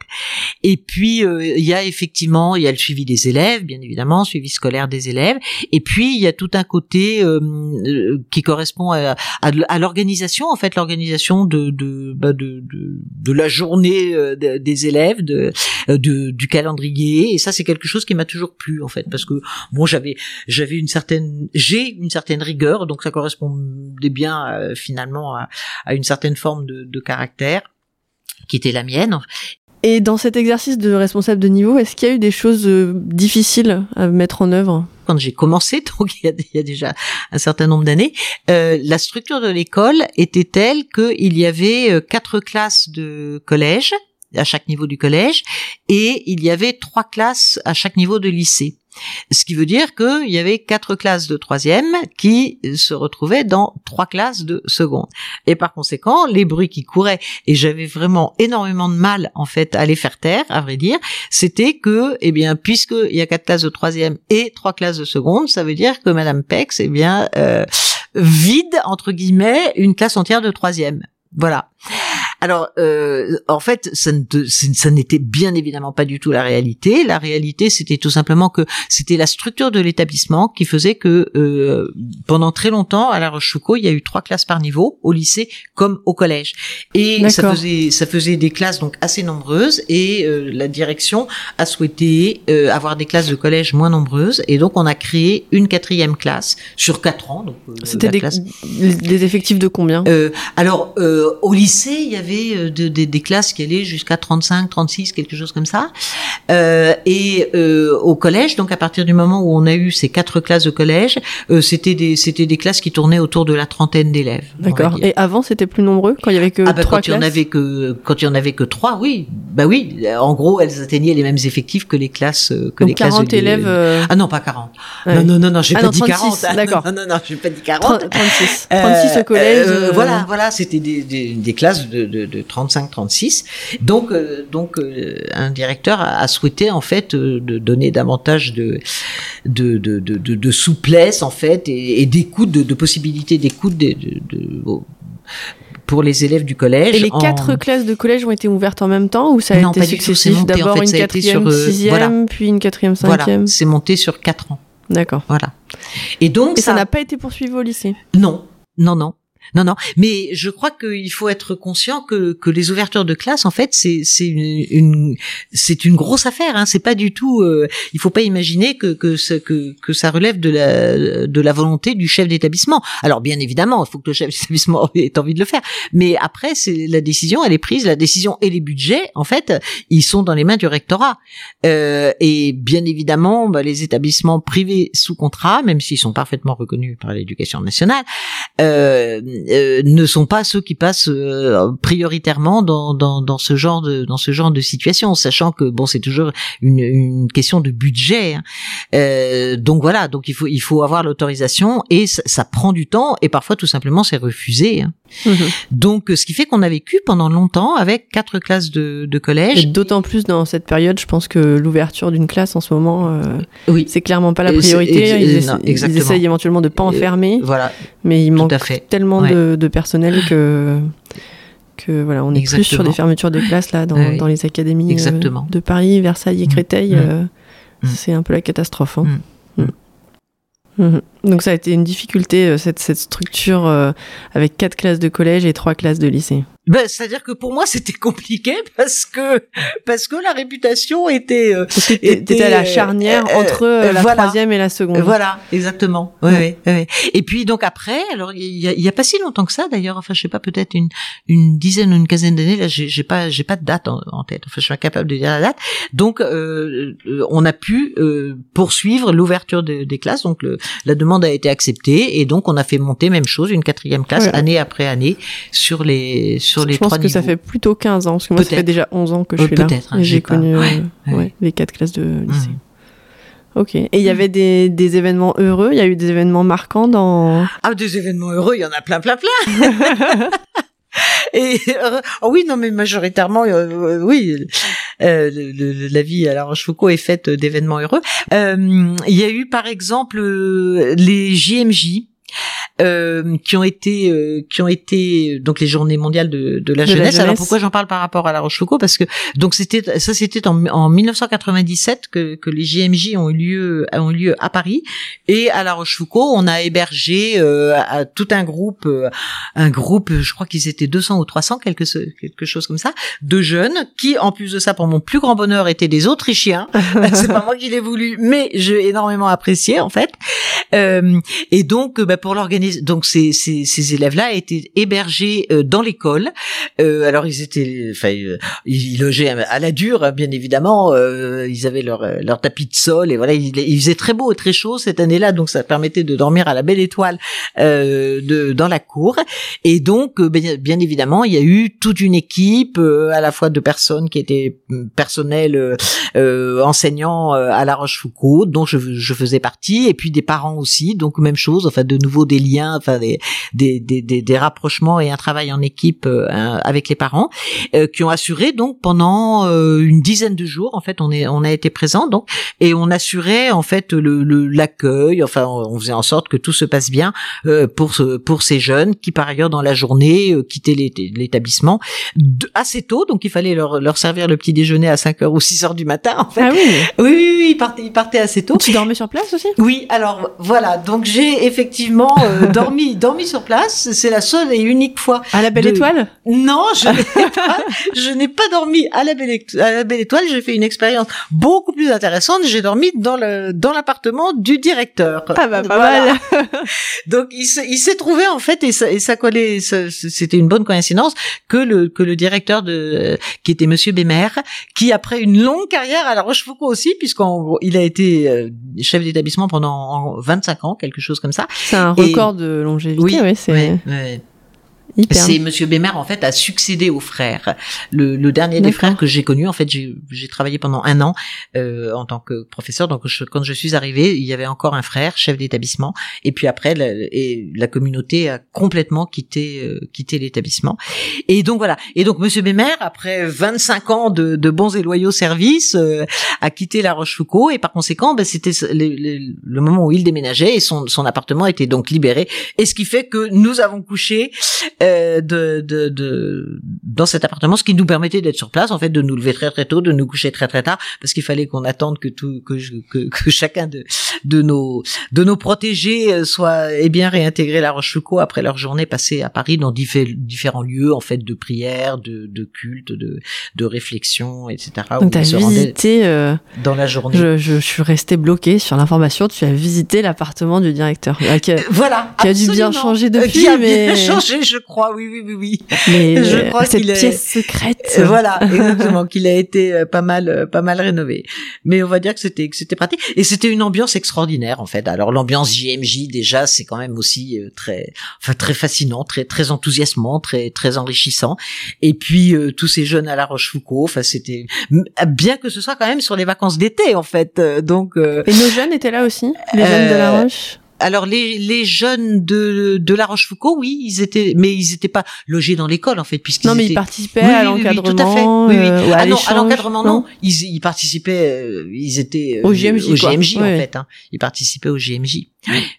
Et puis il y a effectivement il y a le suivi des élèves, bien évidemment, suivi scolaire des élèves. Et puis il y a tout un côté qui correspond à, à, l'organisation en fait, l'organisation de de, bah, de de, de la journée des élèves, de, du calendrier. Et ça c'est quelque chose qui m'a toujours plu en fait parce que bon j'avais j'avais une certaine j'ai une certaine rigueur donc ça correspondait bien euh, finalement à, une certaine forme de, de caractère qui était la mienne et dans cet exercice de responsable de niveau, est-ce qu'il y a eu des choses euh, difficiles à mettre en œuvre? Quand j'ai commencé, donc il y, a, il y, a, déjà un certain nombre d'années, euh, la structure de l'école était telle qu'il y avait euh, quatre classes de collège à chaque niveau du collège et il y avait trois classes à chaque niveau de lycée. Ce qui veut dire qu'il y avait quatre classes de troisième qui se retrouvaient dans trois classes de seconde. Et par conséquent, les bruits qui couraient, et j'avais vraiment énormément de mal en fait à les faire taire, à vrai dire, c'était que, eh bien, puisqu'il y a quatre classes de troisième et trois classes de seconde, ça veut dire que Madame Pex, eh bien, euh, vide entre guillemets une classe entière de troisième. Voilà. Alors, euh, en fait, ça, ça n'était bien évidemment pas du tout la réalité. La réalité, c'était tout simplement que c'était la structure de l'établissement qui faisait que euh, pendant très longtemps, à La Rochefoucauld, il y a eu trois classes par niveau, au lycée comme au collège. Et ça faisait, ça faisait des classes donc assez nombreuses. Et euh, la direction a souhaité euh, avoir des classes de collège moins nombreuses. Et donc, on a créé une quatrième classe sur quatre ans. Euh, c'était des, des, effectifs de combien? Alors, au lycée, il y avait euh, des classes qui allaient jusqu'à 35, 36, quelque chose comme ça. Euh, et euh, au collège, donc à partir du moment où on a eu ces quatre classes de collège, c'était des c'était des classes qui tournaient autour de la trentaine d'élèves. D'accord. Et avant, c'était plus nombreux quand il y avait que ah bah, trois quand Il y en avait que quand il y en avait que trois, oui. Bah oui. En gros, elles atteignaient les mêmes effectifs que les classes que donc les 40 élèves. Ah non, pas 40. Non non non non, j'ai ah pas dit 40. D'accord. Non non non, j'ai pas dit 40. 36. 36 au collège. voilà voilà, c'était des, des, des classes de, de, de 35-36. Donc, euh, donc euh, un directeur a, souhaité en fait euh, de donner davantage de de, de, de, de souplesse en fait et, d'écoute, de, possibilités d'écoute de, pour les élèves du collège. Et les quatre classes de collège ont été ouvertes en même temps ou ça a été successif D'abord une quatrième, sixième, puis une quatrième, cinquième. Voilà, c'est monté sur quatre ans. D'accord. Voilà. Et donc et ça n'a pas été poursuivi au lycée. Non, non, non. Non, non, mais je crois qu'il faut être conscient que, que les ouvertures de classe, en fait, c'est c'est une, une c'est une grosse affaire. Hein. C'est pas du tout. Euh, il faut pas imaginer que que, ça, que que ça relève de la de la volonté du chef d'établissement. Alors bien évidemment, il faut que le chef d'établissement ait envie de le faire. Mais après, c'est la décision, elle est prise. La décision et les budgets, en fait, ils sont dans les mains du rectorat. Euh, et bien évidemment, bah, les établissements privés sous contrat, même s'ils sont parfaitement reconnus par l'éducation nationale. Euh, euh, ne sont pas ceux qui passent euh, prioritairement dans, dans, dans, ce genre de dans ce genre de situation, sachant que bon c'est toujours une, une, question de budget. Hein. Euh, donc voilà, donc il faut il faut avoir l'autorisation et ça, ça, prend du temps et parfois tout simplement c'est refusé. Hein. Mhm. Donc ce qui fait qu'on a vécu pendant longtemps avec quatre classes de, de collège. Et d'autant plus dans cette période, je pense que l'ouverture d'une classe en ce moment, oui, c'est clairement pas la priorité. Ils, ils, essayent éventuellement de pas enfermer. Voilà. Mais il manque tellement de, personnel que que voilà, on est plus sur des fermetures de classes là dans, dans les académies euh, de Paris, Versailles et mm. Créteil. Mm. Euh, mm. C'est un peu la catastrophe. Hein. Donc ça a été une difficulté, euh, cette, cette structure avec quatre classes de collège et trois classes de lycée. Ben, c'est-à-dire que pour moi c'était compliqué parce que parce que la réputation était euh, était à la charnière euh, entre euh, la troisième et la seconde. Voilà, exactement. Oui, oui, Et puis donc après, alors il y a, y a, pas si longtemps que ça d'ailleurs. Enfin, je sais pas, peut-être une une dizaine ou une quinzaine d'années. Là, j'ai pas j'ai pas de date en, tête. Enfin, je suis incapable de dire la date. Donc, euh, on a pu poursuivre l'ouverture des classes. Donc, le, la demande a été acceptée et donc on a fait monter même chose, une quatrième classe année après année sur les je pense que ça fait plutôt 15 ans, parce que moi, ça fait déjà 11 ans que je suis là. Peut-être. Hein, j'ai connu euh, les quatre classes de lycée. Mmh. Ok. Et il y avait des, des, événements heureux? Il y a eu des événements marquants dans... Ah, des événements heureux, il y en a plein, plein, plein Et oh oui, non, mais majoritairement, euh, euh, oui, la vie à La Rochefoucauld est faite d'événements heureux. Il y a eu, par exemple, les JMJ. Euh, qui ont été euh, qui ont été donc les journées mondiales de, de, la, jeunesse. Alors pourquoi j'en parle par rapport à La Rochefoucauld? Parce que donc c'était ça c'était en, en 1997 que, que les JMJ ont eu lieu ont eu lieu à Paris et à La Rochefoucauld on a hébergé euh, à tout un groupe un groupe je crois qu'ils étaient 200 ou 300 quelque quelque chose comme ça de jeunes qui en plus de ça pour mon plus grand bonheur étaient des Autrichiens. C'est pas moi qui l'ai voulu mais j'ai énormément apprécié en fait. Euh, et donc, bah, pour donc ces, ces, ces élèves-là étaient hébergés euh, dans l'école. Euh, alors ils étaient, enfin, euh, ils logeaient à la dure, hein, bien évidemment. Euh, ils avaient leur leur tapis de sol et voilà, il, il faisait très beau et très chaud cette année-là, donc ça permettait de dormir à la belle étoile de dans la cour. Et donc, bien, évidemment, il y a eu toute une équipe à la fois de personnes qui étaient mm, personnels enseignants à La Rochefoucauld, dont je, je faisais partie, et puis des parents aussi, donc même chose, enfin de nouveau des enfin des des, des, des, rapprochements et un travail en équipe euh, avec les parents euh, qui ont assuré donc pendant euh, une dizaine de jours en fait on est on a été présent donc et on assurait en fait le l'accueil, enfin on faisait en sorte que tout se passe bien pour ce, pour ces jeunes qui par ailleurs dans la journée quittaient l'établissement assez tôt donc il fallait leur leur servir le petit déjeuner à 5 heures ou 6 heures du matin en fait. Ah oui. Oui oui, oui ils partaient ils partaient assez tôt. Tu dormais sur place aussi? Oui, alors voilà, donc j'ai effectivement euh, dormi dormi sur place. C'est la seule et unique fois. À la Belle Étoile? Non, je n'ai pas, je n'ai pas dormi à la Belle, à la Belle Étoile. J'ai fait une expérience beaucoup plus intéressante. J'ai dormi dans le dans l'appartement du directeur. Ah bah pas mal. donc il s'est trouvé en fait et ça, et ça collait. C'était une bonne coïncidence que le que le directeur de qui était Monsieur Bémer, qui après une longue carrière à La Rochefoucauld aussi, puisqu'il a été euh, chef d'établissement pendant 25 ans, quelque chose comme ça. C'est un record de longévité, oui, oui c'est. C'est Monsieur Bémer en fait a succédé au frère. Le, le dernier des frères que j'ai connu, en fait, j'ai travaillé pendant un an euh, en tant que professeur. Donc quand je suis arrivée, il y avait encore un frère, chef d'établissement, et puis après, la, et la communauté a complètement quitté euh, quitté l'établissement. Et donc voilà. Et donc Monsieur Bémer, après 25 ans de, de bons et loyaux services, euh, a quitté La Rochefoucauld et par conséquent, ben, c'était le, le, moment où il déménageait et son, son appartement était donc libéré. Et ce qui fait que nous avons couché euh, de, de, de, dans cet appartement, ce qui nous permettait d'être sur place, en fait, de nous lever très très tôt, de nous coucher très très tard, parce qu'il fallait qu'on attende que tout, que, que, que, chacun de, de nos, de nos protégés euh, soit ait bien réintégré la Rochefoucauld après leur journée passée à Paris dans différents lieux, en fait, de prière, de, de culte, de, de réflexion, etc. Donc t'as visité euh, dans la journée. Je, je, suis restée bloquée sur l'information. Tu as visité l'appartement du directeur. Qui a, voilà. Qui a dû bien changer depuis, qui a mais changé, je crois, oui, oui, oui, oui. Mais je crois cette pièce secrète. Euh, voilà, exactement, qu'il a été euh, pas mal, euh, pas mal rénové. Mais on va dire que c'était, que c'était pratique. Et c'était une ambiance extraordinaire, en fait. Alors, l'ambiance JMJ, déjà, c'est quand même aussi très, enfin, très fascinant, très, très enthousiasmant, très, très enrichissant. Et puis, tous ces jeunes à La Rochefoucauld, enfin, c'était, bien que ce soit quand même sur les vacances d'été, en fait. Donc. Et nos jeunes étaient là aussi, les jeunes de La Roche? Alors les, les jeunes de, de La Rochefoucauld, oui, ils étaient, mais ils n'étaient pas logés dans l'école en fait, puisqu'ils non, mais ils participaient à l'encadrement. Oui, euh, à ah non, à l'encadrement non. Ils, ils participaient, euh, ils étaient euh, au GMJ, au GMJ en fait. Hein. Ils participaient au GMJ.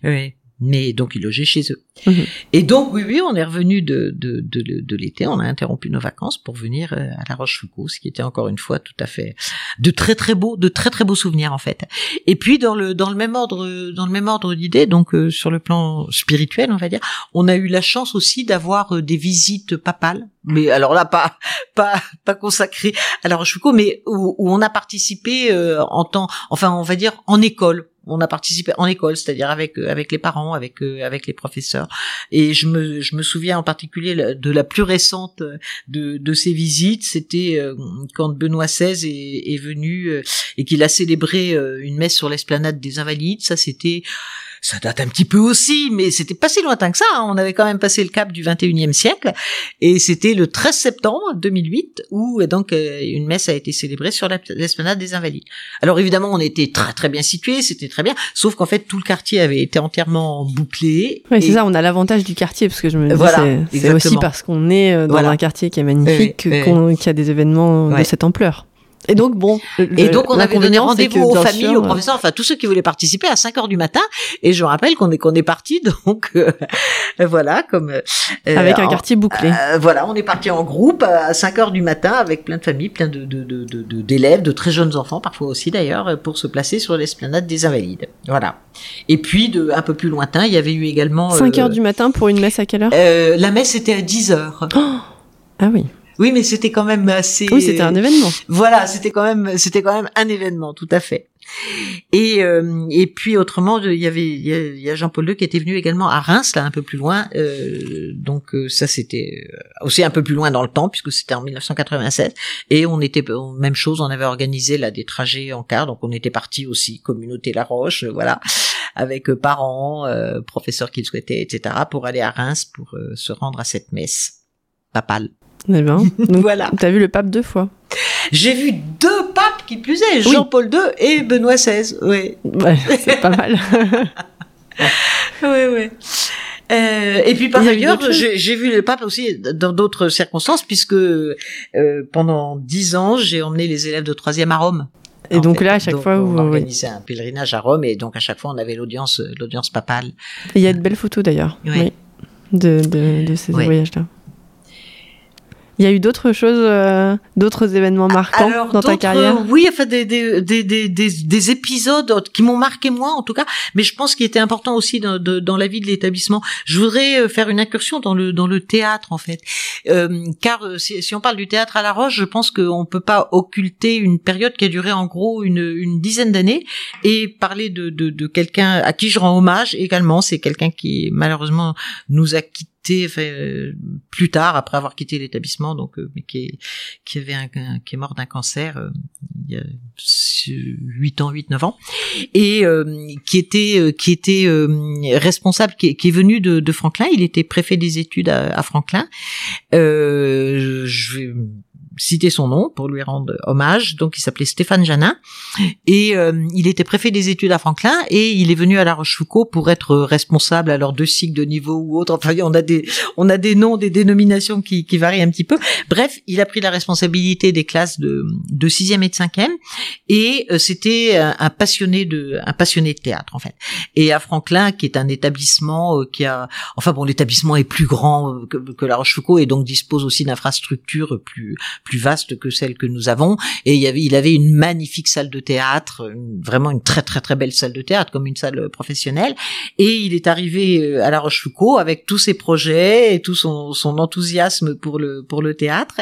Oui mais donc ils logeaient chez eux. Mhm. Et donc oui, oui, on est revenu de, de, de, de l'été, on a interrompu nos vacances pour venir euh, à La Rochefoucauld, ce qui était encore une fois tout à fait de très très beaux, de très très beaux souvenirs en fait. Et puis dans le dans le même ordre dans le même ordre d'idées, donc euh, sur le plan spirituel, on va dire, on a eu la chance aussi d'avoir euh, des visites papales, mais alors là pas pas pas consacrées à La Rochefoucauld, mais où, où on a participé en temps, enfin on va dire en école on a participé en école, c'est-à-dire avec euh, avec les parents, avec euh, avec les professeurs. Et je me je me souviens en particulier de la plus récente de de ces visites, c'était euh, quand Benoît XVI est, est venu et qu'il a célébré une messe sur l'esplanade des Invalides. Ça, c'était ça date un petit peu aussi, mais c'était pas si lointain que ça. Hein. On avait quand même passé le cap du 21e siècle, et c'était le 13 septembre 2008 où donc euh, une messe a été célébrée sur l'esplanade des Invalides. Alors évidemment, on était très très bien situé, c'était très bien, sauf qu'en fait tout le quartier avait été entièrement bouclé. Oui, c'est ça. On a l'avantage du quartier parce que je me dis voilà, c'est aussi parce qu'on est euh, dans un quartier qui est magnifique qu'il y a des événements de cette ampleur. Et donc bon. et donc on avait donné rendez-vous aux familles, aux professeurs, enfin tous ceux qui voulaient participer à 5 heures du matin. Et je rappelle qu'on est qu'on est parti donc euh, voilà comme euh, avec un quartier bouclé. Euh, voilà, on est parti en groupe à 5 heures du matin avec plein de familles, plein de d'élèves, de, de, de, de, très jeunes enfants parfois aussi d'ailleurs, pour se placer sur l'esplanade des Invalides. Voilà. Et puis de un peu plus lointain, il y avait eu également 5 heures du matin pour une messe à quelle heure? La messe était à 10 heures. ah oui. Oui, mais c'était quand même assez. Oui, c'était un événement. Voilà, c'était quand même, c'était quand même un événement, tout à fait. Et euh, et puis autrement, il y avait il y a, Jean-Paul II qui était venu également à Reims, là un peu plus loin. Euh, donc euh, ça c'était aussi un peu plus loin dans le temps puisque c'était en 1987. Et on était même chose, on avait organisé là des trajets en car, donc on était parti aussi communauté La Roche, voilà, avec parents, professeurs qui le souhaitaient, etc. pour aller à Reims pour se rendre à cette messe papale. Eh donc, voilà. T'as vu le pape deux fois. J'ai vu deux papes qui plus est, Jean-Paul II et Benoît XVI. Oui. Ouais, c'est pas mal. oui, oui. Euh, et puis par ailleurs, j'ai vu le pape aussi dans d'autres circonstances, puisque euh, pendant dix ans, j'ai emmené les élèves de troisième à Rome. Et donc là, à chaque fois, on organisait un pèlerinage à Rome, et donc à chaque fois, on avait l'audience, l'audience papale. Il y a de belles photos d'ailleurs, oui. de, de, de ces voyages-là. Il y a eu d'autres choses, euh, d'autres événements marquants dans ta carrière? Oui, enfin des, des, des, des, des épisodes qui m'ont marqué moi en tout cas, mais je pense qu'il était important aussi dans, dans la vie de l'établissement. Je voudrais euh, faire une incursion dans le dans le théâtre en fait, euh, car euh, si, si, on parle du théâtre à La Roche, je pense qu'on peut pas occulter une période qui a duré en gros une, une dizaine d'années et parler de, de, de quelqu'un à qui je rends hommage également. C'est quelqu'un qui malheureusement nous a quittés euh, plus tard après avoir quitté l'établissement donc euh, mais qui qui avait un, qui est mort d'un cancer euh, il y a 8 ans 8 9 ans et qui était qui était responsable qui, est venu de, de, Franklin. Il était préfet des études à, à Franklin. Je vais citer son nom pour lui rendre hommage. Donc il s'appelait Stéphane Janin et euh, il était préfet des études à Franklin et il est venu à La Rochefoucauld pour être responsable alors de cycles de niveau ou autre. Enfin on a des on a des noms, des dénominations qui, qui varient un petit peu. Bref, il a pris la responsabilité des classes de de sixième et de cinquième et euh, c'était un, passionné de un passionné de théâtre en fait. Et à Franklin qui est un établissement euh, qui a enfin bon l'établissement est plus grand que, que La Rochefoucauld et donc dispose aussi d'infrastructures plus plus vaste que celle que nous avons. Et il y avait, il avait une magnifique salle de théâtre, vraiment une très très très belle salle de théâtre, comme une salle professionnelle. Et il est arrivé euh, à La Rochefoucauld avec tous ses projets et tout son, son enthousiasme pour le pour le théâtre.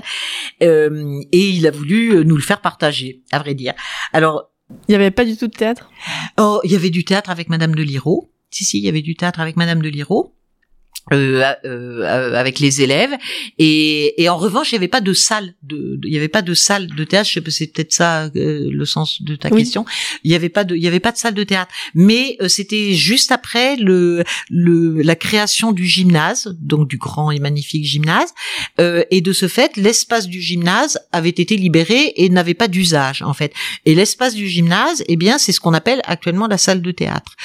Euh, et il a voulu nous le faire partager, à vrai dire. Alors il n'y avait pas du tout de théâtre? Oh, il y avait du théâtre avec Madame de Liraud. Si, si, il y avait du théâtre avec Madame de Liraud. Euh, euh, avec les élèves. Et, et en revanche il n'y avait pas de salle de, il y avait pas de salle de théâtre. Je sais pas c'est peut-être ça euh, le sens de ta question. Il y avait pas de il y avait pas de salle de théâtre. Mais euh, c'était juste après le, le la création du gymnase donc du grand et magnifique gymnase. Et de ce fait l'espace du gymnase avait été libéré et n'avait pas d'usage en fait. Et l'espace du gymnase eh bien c'est ce qu'on appelle actuellement la salle de théâtre.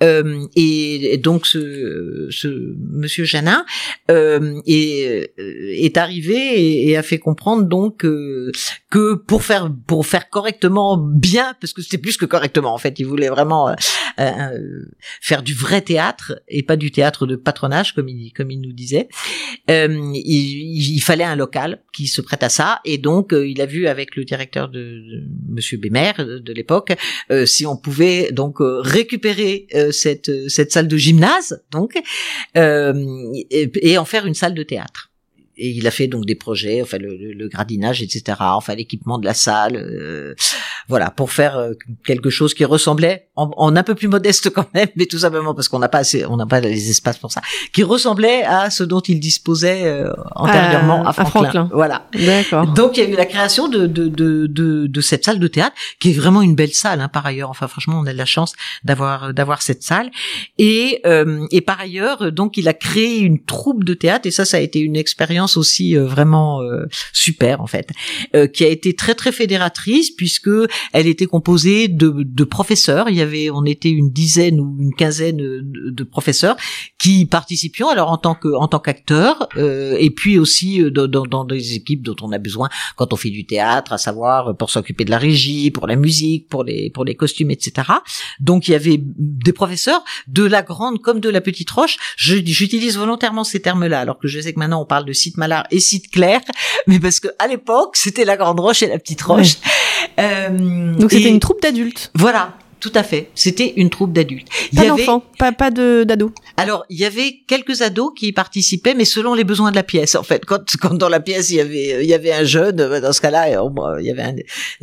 Et, et donc ce, ce Monsieur Janin, euh, est, euh, est arrivé et, a fait comprendre donc euh, que pour faire pour faire correctement bien, parce que c'était plus que correctement en fait, il voulait vraiment faire du vrai théâtre et pas du théâtre de patronage comme il comme il nous disait. Il, fallait un local qui se prête à ça et donc il a vu avec le directeur de, Monsieur Bémer de, l'époque si on pouvait donc récupérer cette cette salle de gymnase donc et, en faire une salle de théâtre et il a fait donc des projets, enfin le, le, gradinage, etc. Enfin l'équipement de la salle, euh, voilà, pour faire euh, quelque chose qui ressemblait, en, un peu plus modeste quand même, mais tout simplement parce qu'on n'a pas assez, on n'a pas les espaces pour ça, qui ressemblait à ce dont il disposait euh, antérieurement à, Franklin. Voilà. D'accord. Donc il y a eu la création de de, de de, de cette salle de théâtre, qui est vraiment une belle salle, hein, par ailleurs. Enfin franchement, on a de la chance d'avoir d'avoir cette salle. Et et par ailleurs, donc il a créé une troupe de théâtre, et ça, ça a été une expérience ambiance aussi vraiment super en fait, qui a été très très fédératrice puisque elle était composée de, de professeurs. Il y avait, on était une dizaine ou une quinzaine de, de professeurs qui participions alors en tant que en tant qu'acteurs et puis aussi dans, dans, dans des équipes dont on a besoin quand on fait du théâtre, à savoir pour s'occuper de la régie, pour la musique, pour les pour les costumes, etc. Donc il y avait des professeurs de la grande comme de la petite roche. J'utilise volontairement ces termes-là, alors que je sais que maintenant on parle de site Malard et site Claire, mais parce que à l'époque c'était la grande roche et la petite roche. Euh, Donc c'était une troupe d'adultes. Voilà. Tout à fait. C'était une troupe d'adultes. Pas d'enfants, pas, pas de d'ados. Alors, il y avait quelques ados qui participaient, mais selon les besoins de la pièce. En fait, quand, quand dans la pièce il y avait il y avait un jeune, dans ce cas-là, on, il y avait un,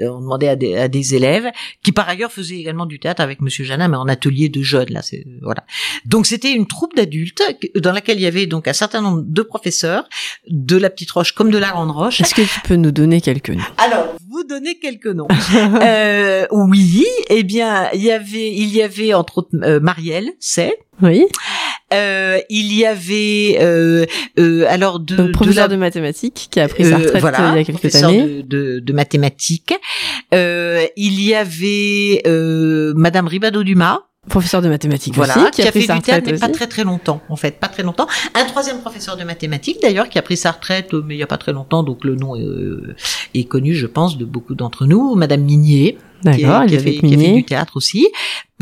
on demandait à des, à des élèves qui par ailleurs faisaient également du théâtre avec Monsieur Janin, mais en atelier de jeunes. Là, c'est voilà. Donc c'était une troupe d'adultes dans laquelle il y avait donc un certain nombre de professeurs de la petite roche comme de la grande roche. Est-ce que tu peux nous donner quelques noms? Alors, vous donner quelques noms. euh, oui, eh bien il y avait, il y avait entre autres euh, Marielle, c'est. Oui. Euh, il y avait euh, euh alors de, Donc, professeur de, mathématiques qui a pris sa euh, retraite voilà, il y a quelques années. De, de, de mathématiques. il y y avait Madame Ribado Dumas professeur de mathématiques voilà, aussi, qui, a, fait du théâtre, mais pas très très longtemps, en fait, pas très longtemps. Un troisième professeur de mathématiques, d'ailleurs, qui a pris sa retraite, mais il y a pas très longtemps, donc le nom est, est connu, je pense, de beaucoup d'entre nous. Madame Minier, qui, qui, a fait, qui, a fait, du théâtre aussi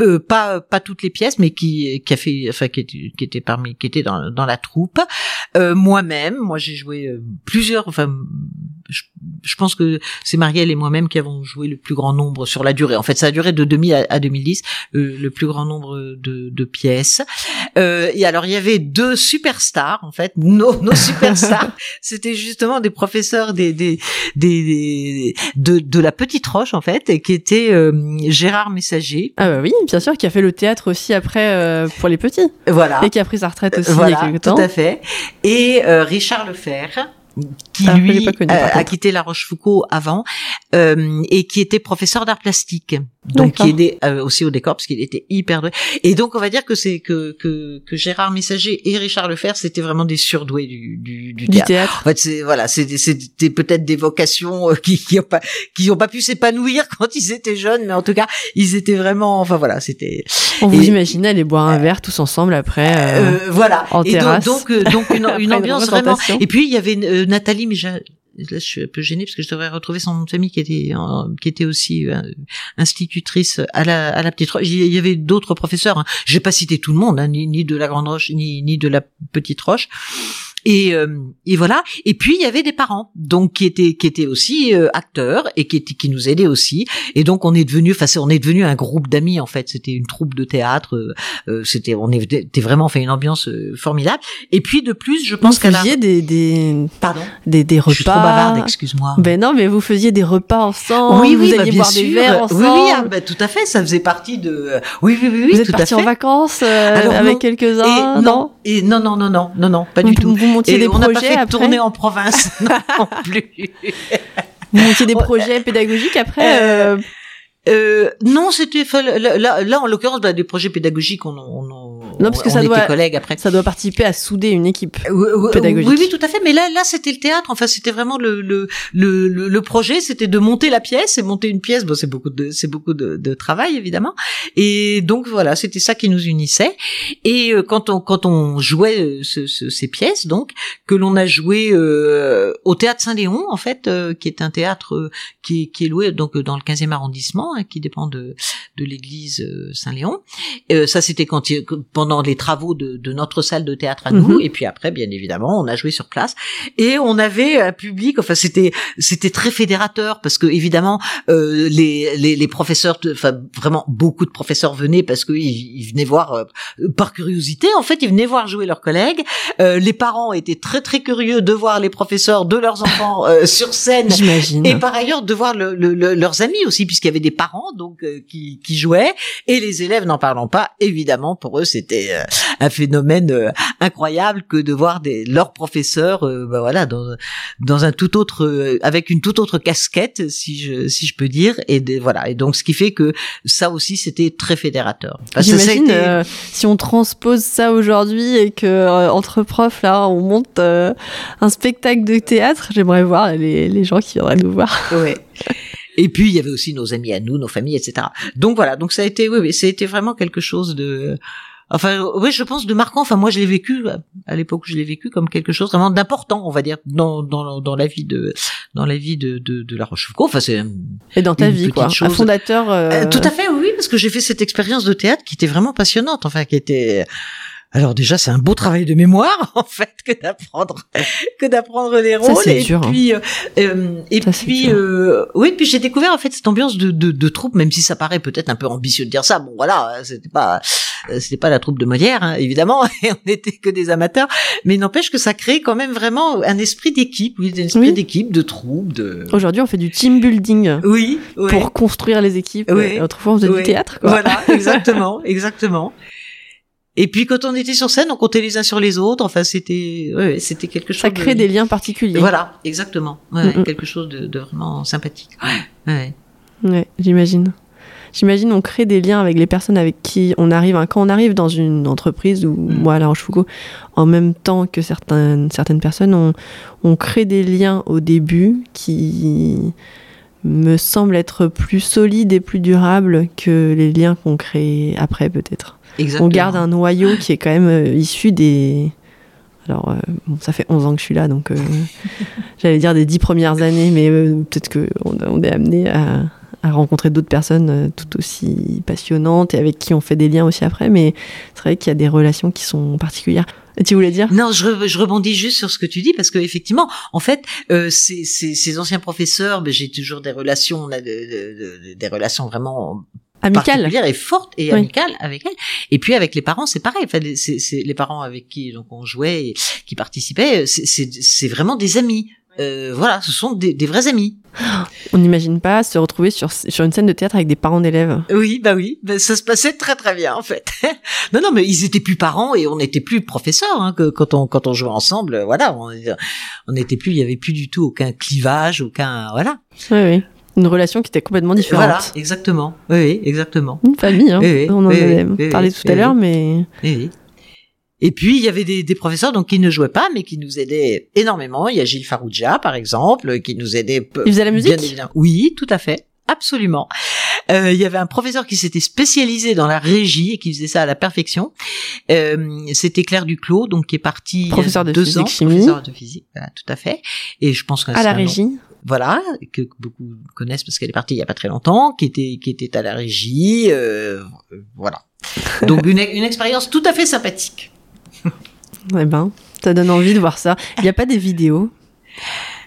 euh, pas pas toutes les pièces mais qui qui a fait enfin qui était, qui était parmi qui était dans dans la troupe euh, moi-même moi j'ai joué euh, plusieurs enfin je, je pense que c'est Marielle et moi-même qui avons joué le plus grand nombre sur la durée en fait ça a duré de 2000 à, 2010 euh, le plus grand nombre de, de pièces euh, et alors il y avait deux superstars en fait nos nos superstars c'était justement des professeurs des des, des, de de la petite roche en fait et qui étaient Gérard Messager ah bah oui bien sûr, qui a fait le théâtre aussi après euh, pour les petits. Voilà. Et qui a pris sa retraite aussi il y a quelques temps. Tout à fait. Et euh, Richard Lefer qui ah, lui a quitté La Rochefoucauld avant euh, et qui était professeur d'art plastique donc qui aidait euh, aussi au décor parce qu'il était hyper doué. Et donc on va dire que c'est que, que que Gérard Messager et Richard Lefer c'était vraiment des surdoués du du, du, théâtre. En fait c'est voilà c'était peut-être des vocations euh, qui qui ont pas qui ont pas pu s'épanouir quand ils étaient jeunes mais en tout cas ils étaient vraiment enfin voilà c'était on vous imaginait aller boire un verre tous ensemble après euh, voilà. en et donc donc, donc une, une ambiance vraiment et puis il y avait Nathalie mais là je suis un peu gênée parce que je devrais retrouver son famille qui était était aussi euh, institutrice à la petite roche il y avait d'autres professeurs hein. j'ai pas cité tout le monde hein, ni, de la grande roche ni de la petite roche et, euh, et voilà. Et puis il y avait des parents, donc qui étaient qui étaient aussi euh, acteurs et qui étaient, qui nous aidaient aussi. Et donc on est devenu, enfin on est devenu un groupe d'amis en fait. C'était une troupe de théâtre. Euh, c'était on était vraiment fait une ambiance formidable. Et puis de plus, je pense qu'à la... des des pardon des, des repas. Je suis trop bavarde, excuse-moi. Ben non, mais vous faisiez des repas ensemble. Oui, oui, vous alliez bah, boire des verres ensemble. Oui, oui, ah, bah, tout à fait. Ça faisait partie de. Oui, oui, oui, Vous êtes partis en vacances avec quelques uns, non, Et non, non, non, non, non, non, pas du tout montiez des on pas fait après tourner en province non plus. Vous montiez des projets pédagogiques après euh, euh, non, c'était là, là, en l'occurrence bah, des projets pédagogiques. On, on, non, parce que ça doit, collègues après. Ça doit participer à souder une équipe pédagogique. Oui, oui, tout à fait. Mais là, là, c'était le théâtre. Enfin, c'était vraiment le le, le, le, projet, c'était de monter la pièce et monter une pièce. Bon, c'est beaucoup de c'est beaucoup de, de, travail évidemment. Et donc voilà, c'était ça qui nous unissait. Et euh, quand on quand on jouait euh, ce, ces pièces, donc que l'on a joué euh, au théâtre Saint-Léon, en fait, qui est un théâtre qui, qui est loué donc dans le 15e arrondissement Hein, qui dépend de, de l'église euh, Saint-Léon. Euh, ça, c'était quand pendant les travaux de, de, notre salle de théâtre à nous. Mhm. Et puis après, bien évidemment, on a joué sur place et on avait un public. Enfin, c'était c'était très fédérateur parce que évidemment, euh, les, les, les professeurs, enfin vraiment beaucoup de professeurs venaient parce qu'ils ils venaient voir euh, par curiosité. En fait, ils venaient voir jouer leurs collègues. Euh, les parents étaient très très curieux de voir les professeurs de leurs enfants sur scène. Et par ailleurs, de voir le, le, leurs amis aussi, puisqu'il y avait des parents donc euh, qui, qui jouaient et les élèves n'en parlant pas évidemment pour eux c'était euh, un phénomène euh, incroyable que de voir des leurs professeurs, euh, bah voilà, dans dans un tout autre, euh, avec une toute autre casquette, si je si je peux dire, et des, voilà. Et donc ce qui fait que ça aussi c'était très fédérateur. Parce ça J'imagine été- euh, si on transpose ça aujourd'hui et que euh, entre profs là on monte euh, un spectacle de théâtre, j'aimerais voir les, les gens qui viendraient nous voir. Ouais. Et puis il y avait aussi nos amis à nous, nos familles, etc. Donc voilà, donc ça a été, oui, oui, ça a été vraiment quelque chose de, enfin, oui, je pense de marquant. Enfin, moi, je l'ai vécu à l'époque, je l'ai vécu comme quelque chose vraiment d'important, on va dire, dans dans dans la vie de dans la vie de de, de la Rochefoucauld. Enfin, c'est Et dans ta vie quoi, un chose. fondateur. euh, Euh, tout à fait, oui, parce que j'ai fait cette expérience de théâtre qui était vraiment passionnante, enfin, qui était. Alors déjà, c'est un beau travail de mémoire en fait que d'apprendre que d'apprendre les Ça, rôles. c'est et dur, hein. puis euh, euh, et Ça, puis dur. euh, oui, puis j'ai découvert en fait cette ambiance de, de, de troupe, même si ça paraît peut-être un peu ambitieux de dire ça. Bon, voilà, c'était pas euh, c'était pas la troupe de Molière, hein, évidemment, et on n'était que des amateurs, mais n'empêche que ça crée quand même vraiment un esprit d'équipe, oui, un esprit Oui. d'équipe, de troupe, de Aujourd'hui, on fait du team building oui, ouais. pour construire les équipes. Oui. Autrefois, on faisait du théâtre. Quoi. Voilà, exactement, exactement. Et puis quand on était sur scène, on comptait les uns sur les autres. Enfin, c'était, ouais, c'était quelque chose. Ça crée de- des liens particuliers. Voilà, exactement. Ouais, Mm, mm. quelque chose de, de vraiment sympathique. Ouais. ouais. Ouais, j'imagine. J'imagine on crée des liens avec les personnes avec qui on arrive. hein. Quand on arrive dans une entreprise ou Mm. moi à La Rochefoucauld, en même temps que certaines, certaines personnes, on, on crée des liens au début qui me semblent être plus solides et plus durables que les liens qu'on crée après peut-être. Exactement. On garde un noyau qui est quand même euh, issu des... Alors, euh, bon, ça fait 11 ans que je suis là, donc euh, j'allais dire des 10 premières années, mais peut-être qu'on on est amené à, à rencontrer d'autres personnes tout aussi passionnantes et avec qui on fait des liens aussi après, mais c'est vrai qu'il y a des relations qui sont particulières. Tu voulais dire? Non, je, re- je rebondis juste sur ce que tu dis parce que effectivement, en fait, euh, ces, ces, ces anciens professeurs, ben, j'ai toujours des relations, on a de- de- de- des relations vraiment Amical particulière et forte et Oui. amicale avec elle. Et puis avec les parents, c'est pareil. Enfin, les- c'est c'est les parents avec qui donc on jouait et qui participaient, c'est- c'est c'est vraiment des amis. Euh, voilà, ce sont des, des vrais amis. On n'imagine pas se retrouver sur, sur une scène de théâtre avec des parents d'élèves. Oui, bah oui, bah ça se passait très très bien en fait. non, non, mais ils étaient plus parents et on n'était plus professeurs hein, que quand on quand on jouait ensemble. Voilà, on on n'était plus, il y avait plus du tout aucun clivage, aucun voilà. Oui, oui. Une relation qui était complètement différente. Voilà, exactement. Oui, oui, exactement. Une famille, hein. Oui, oui, on en avait parlé tout à l'heure, mais Et, oui. Et puis il y avait des, des professeurs donc qui ne jouaient pas mais qui nous aidaient énormément. Il y a Gilles Farouja par exemple qui nous aidait. peu- Il faisait la musique bien évidemment. Oui, tout à fait. Absolument. Euh, il y avait un professeur qui s'était spécialisé dans la régie et qui faisait ça à la perfection. Euh, C'était Claire Duclos, donc qui est partie Professeur de deux physique ans, chimie. professeur de physique, voilà, tout à fait. Et je pense que à la régie. Voilà, que beaucoup connaissent parce qu'elle est partie il y a pas très longtemps, qui était qui était à la régie, euh, euh, voilà. Donc une, une expérience tout à fait sympathique. Eh ben, ça donne envie de voir ça. Il n'y a pas des vidéos?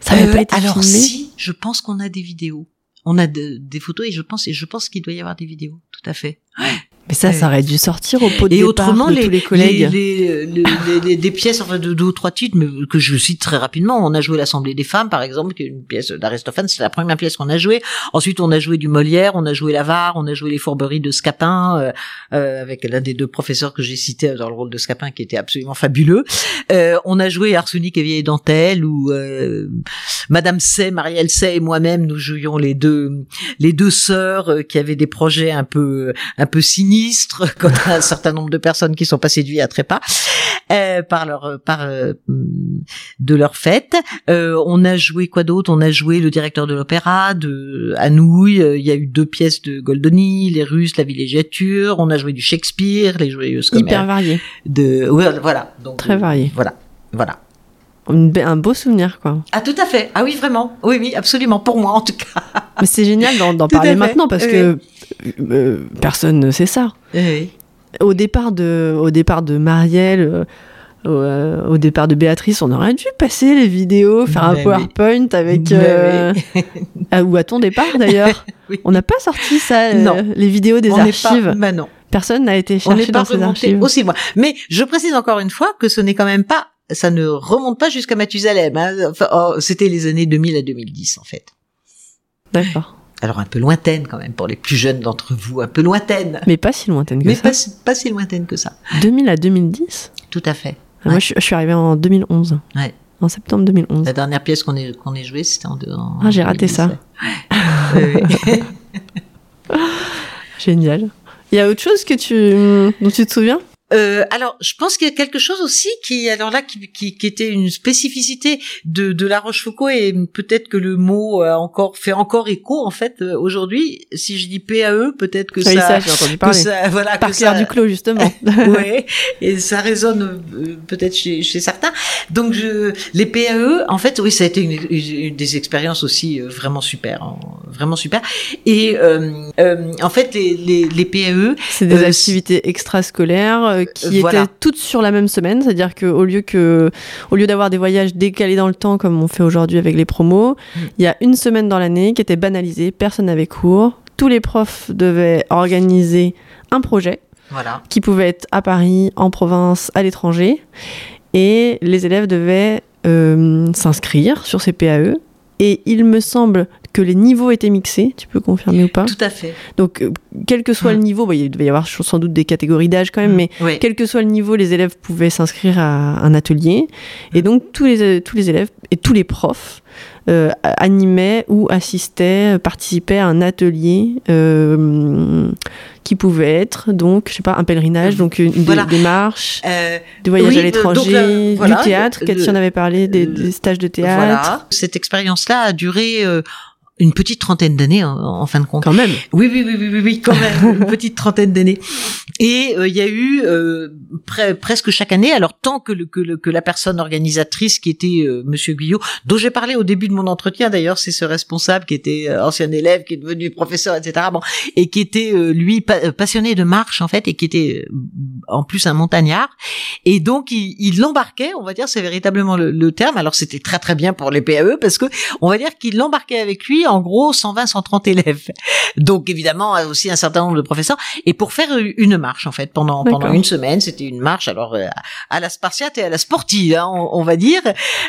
Ça n'avait Euh, pas été alors filmé? si, je pense qu'on a des vidéos. On a de- des photos et je pense et je pense qu'il doit y avoir des vidéos, tout à fait. Mais ça, ça aurait dû sortir au pot de Et départ autrement, de les, tous les collègues. les, les- les- des pièces, enfin de deux ou trois titres, mais que je cite très rapidement. On a joué l'Assemblée des femmes, par exemple, qui est une pièce d'Aristophane. C'est la première pièce qu'on a jouée. Ensuite, on a joué du Molière, on a joué l'Avare, on a joué les Fourberies de Scapin, euh, euh, avec l'un des deux professeurs que j'ai cité dans le rôle de Scapin, qui était absolument fabuleux. Euh, on a joué Arsenic et Vieille Dentelle, où euh, Madame Say, Marielle Say et moi-même, nous jouions les deux les deux sœurs euh, qui avaient des projets un peu un peu sinistres quand un certain nombre de personnes qui sont pas séduites à trépas euh, par leur par euh, de leur fête. Euh, on a joué quoi d'autre? On a joué le directeur de l'opéra de Anouilh. Euh, Il y a eu deux pièces de Goldoni, les Russes, la villégiature. On a joué du Shakespeare, les joyeuses Hyper commères varié. de ouais, voilà donc Très euh, varié. Voilà, voilà. Un beau souvenir, quoi. Ah tout à fait. Ah oui vraiment. Oui oui absolument pour moi en tout cas. Mais c'est génial d'en à parler maintenant parce Oui. que euh, personne ne sait ça. Oui. Au départ de, au départ de Marielle, euh, au, euh, au départ de Béatrice, on aurait dû passer les vidéos, faire un oui. PowerPoint avec. Mais euh, ah, ou à ton départ d'ailleurs. On n'a pas sorti ça, Non. les vidéos des on archives. pas. Bah non. Personne n'a été On cherché pas dans ces archives. aussi loin. Mais je précise encore une fois que ce n'est quand même pas, ça ne remonte pas jusqu'à Mathusalem. Hein. Enfin, oh, C'était les années 2000 à 2010 en fait. D'accord. Alors un peu lointaine quand même pour les plus jeunes d'entre vous, un peu lointaine. Mais pas si lointaine que Mais ça. pas, si- pas si lointaine que ça. 2000 à 2010 Tout à fait. Moi, Ouais. je, je suis arrivée en 2011. Ouais. En septembre 2011. La dernière pièce qu'on ait, qu'on ait jouée, c'était en, en Ah, j'ai raté 2010, ça. ouais. Génial. Il y a autre chose que tu, dont tu te souviens? Euh, alors, je pense qu'il y a quelque chose aussi qui, alors là, qui, qui, qui était une spécificité de, de La Rochefoucauld et peut-être que le mot a encore fait encore écho en fait euh, aujourd'hui. Si je dis PAE, peut-être que Oui, ça, ça, j'ai entendu que parler. ça, voilà, Par Claire ça, Duclos, justement. ouais, et ça résonne euh, peut-être chez, chez certains. Donc je, les PAE, en fait, oui, ça a été une, une des expériences aussi euh, vraiment super, hein, vraiment super. Et euh, euh, en fait, les, les, les PAE, C'est des Euh, activités extrascolaires euh, qui voilà. étaient toutes sur la même semaine, c'est-à-dire que au lieu que, au lieu d'avoir des voyages décalés dans le temps comme on fait aujourd'hui avec les promos, Mm. il y a une semaine dans l'année qui était banalisée, personne n'avait cours, tous les profs devaient organiser un projet voilà. qui pouvait être à Paris, en province, à l'étranger, et les élèves devaient euh, s'inscrire sur ces PAE. Et il me semble que les niveaux étaient mixés, tu peux confirmer ou pas? Tout à fait. Donc, euh, quel que soit le niveau, bah, il devait y avoir sans doute des catégories d'âge quand même, mais Oui. quel que soit le niveau, les élèves pouvaient s'inscrire à un atelier. Et donc, tous les, tous les élèves et tous les profs euh, animaient ou assistaient, euh, participaient à un atelier euh, qui pouvait être, donc, je sais pas, un pèlerinage, donc une, des- Voilà. des, marches, Euh, des voyages oui, à euh, l'étranger, voilà, du théâtre. Cathy en avait parlé, des, stages de théâtre. Voilà. Cette expérience-là a duré euh, une petite trentaine d'années en, en fin de compte. Quand même. Oui, oui, oui, oui, oui, oui, quand même, une petite trentaine d'années. Et euh, il y a eu euh, pre- presque chaque année, alors tant que, le, que, le- que la personne organisatrice qui était euh, Monsieur Guyot, dont j'ai parlé au début de mon entretien d'ailleurs, c'est ce responsable qui était euh, ancien élève, qui est devenu professeur, etc. Bon, et qui était euh, lui pa- passionné de marche en fait, et qui était euh, en plus un montagnard. Et donc il il l'embarquait, on va dire, c'est véritablement le, le terme. Alors c'était très très bien pour les PAE parce que on va dire qu'il l'embarquait avec lui en gros 120, 130 élèves. Donc évidemment aussi un certain nombre de professeurs et pour faire une marche en fait pendant pendant une semaine, c'était une marche alors euh, à la spartiate et à la sportive, hein, on, on va dire.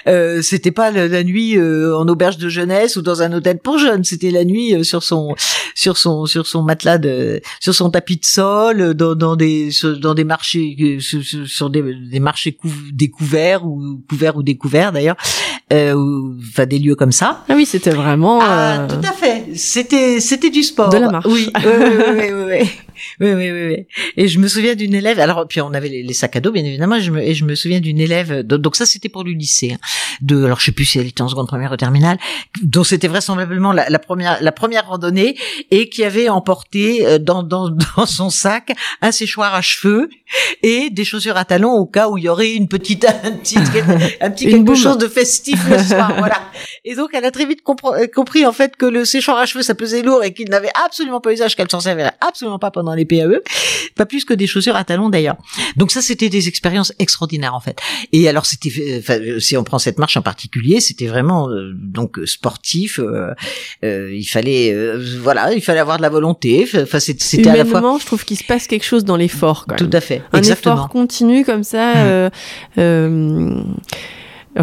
Euh, c'était pas la nuit euh, en auberge de jeunesse ou dans un hôtel pour jeunes, c'était la nuit euh, sur son sur son sur son matelas de sur son tapis de sol euh, dans, dans des sur- dans des marchés euh, sur, des, des marchés couv- découverts ou couverts ou découverts d'ailleurs euh, ou- enfin des lieux comme ça Ah oui, c'était vraiment. ah, euh, tout à fait. C'était, c'était du sport. De la marche. Oui, oui, oui, oui, oui, oui. Oui, oui, oui, oui. Et je me souviens d'une élève. Alors, puis on avait les, les sacs à dos, bien évidemment. Je me, et je me souviens d'une élève. Donc, donc ça, c'était pour le lycée. hein, de, alors, je sais plus si elle était en seconde, première ou terminale, dont c'était vraisemblablement la, la première, la première randonnée, et qui avait emporté euh, dans, dans, dans son sac un séchoir à cheveux et des chaussures à talons au cas où il y aurait une petite, un petit, un petit quelque chose de festif le soir. Voilà. Et donc, elle a très vite euh, compris en fait que le séchoir à cheveux ça pesait lourd et qu'il n'avait absolument pas usage, qu'elle s'en servait absolument pas pendant les PAE, pas plus que des chaussures à talons d'ailleurs. Donc ça, c'était des expériences extraordinaires en fait. Et alors, c'était, euh, enfin, si on prend cette marche en particulier, c'était vraiment euh, donc euh, sportif. euh, euh, il fallait, euh, voilà, il fallait avoir de la volonté. Enfin, c'était à la fois je trouve qu'il se passe quelque chose dans l'effort. tout à fait, un exactement. effort continu comme ça.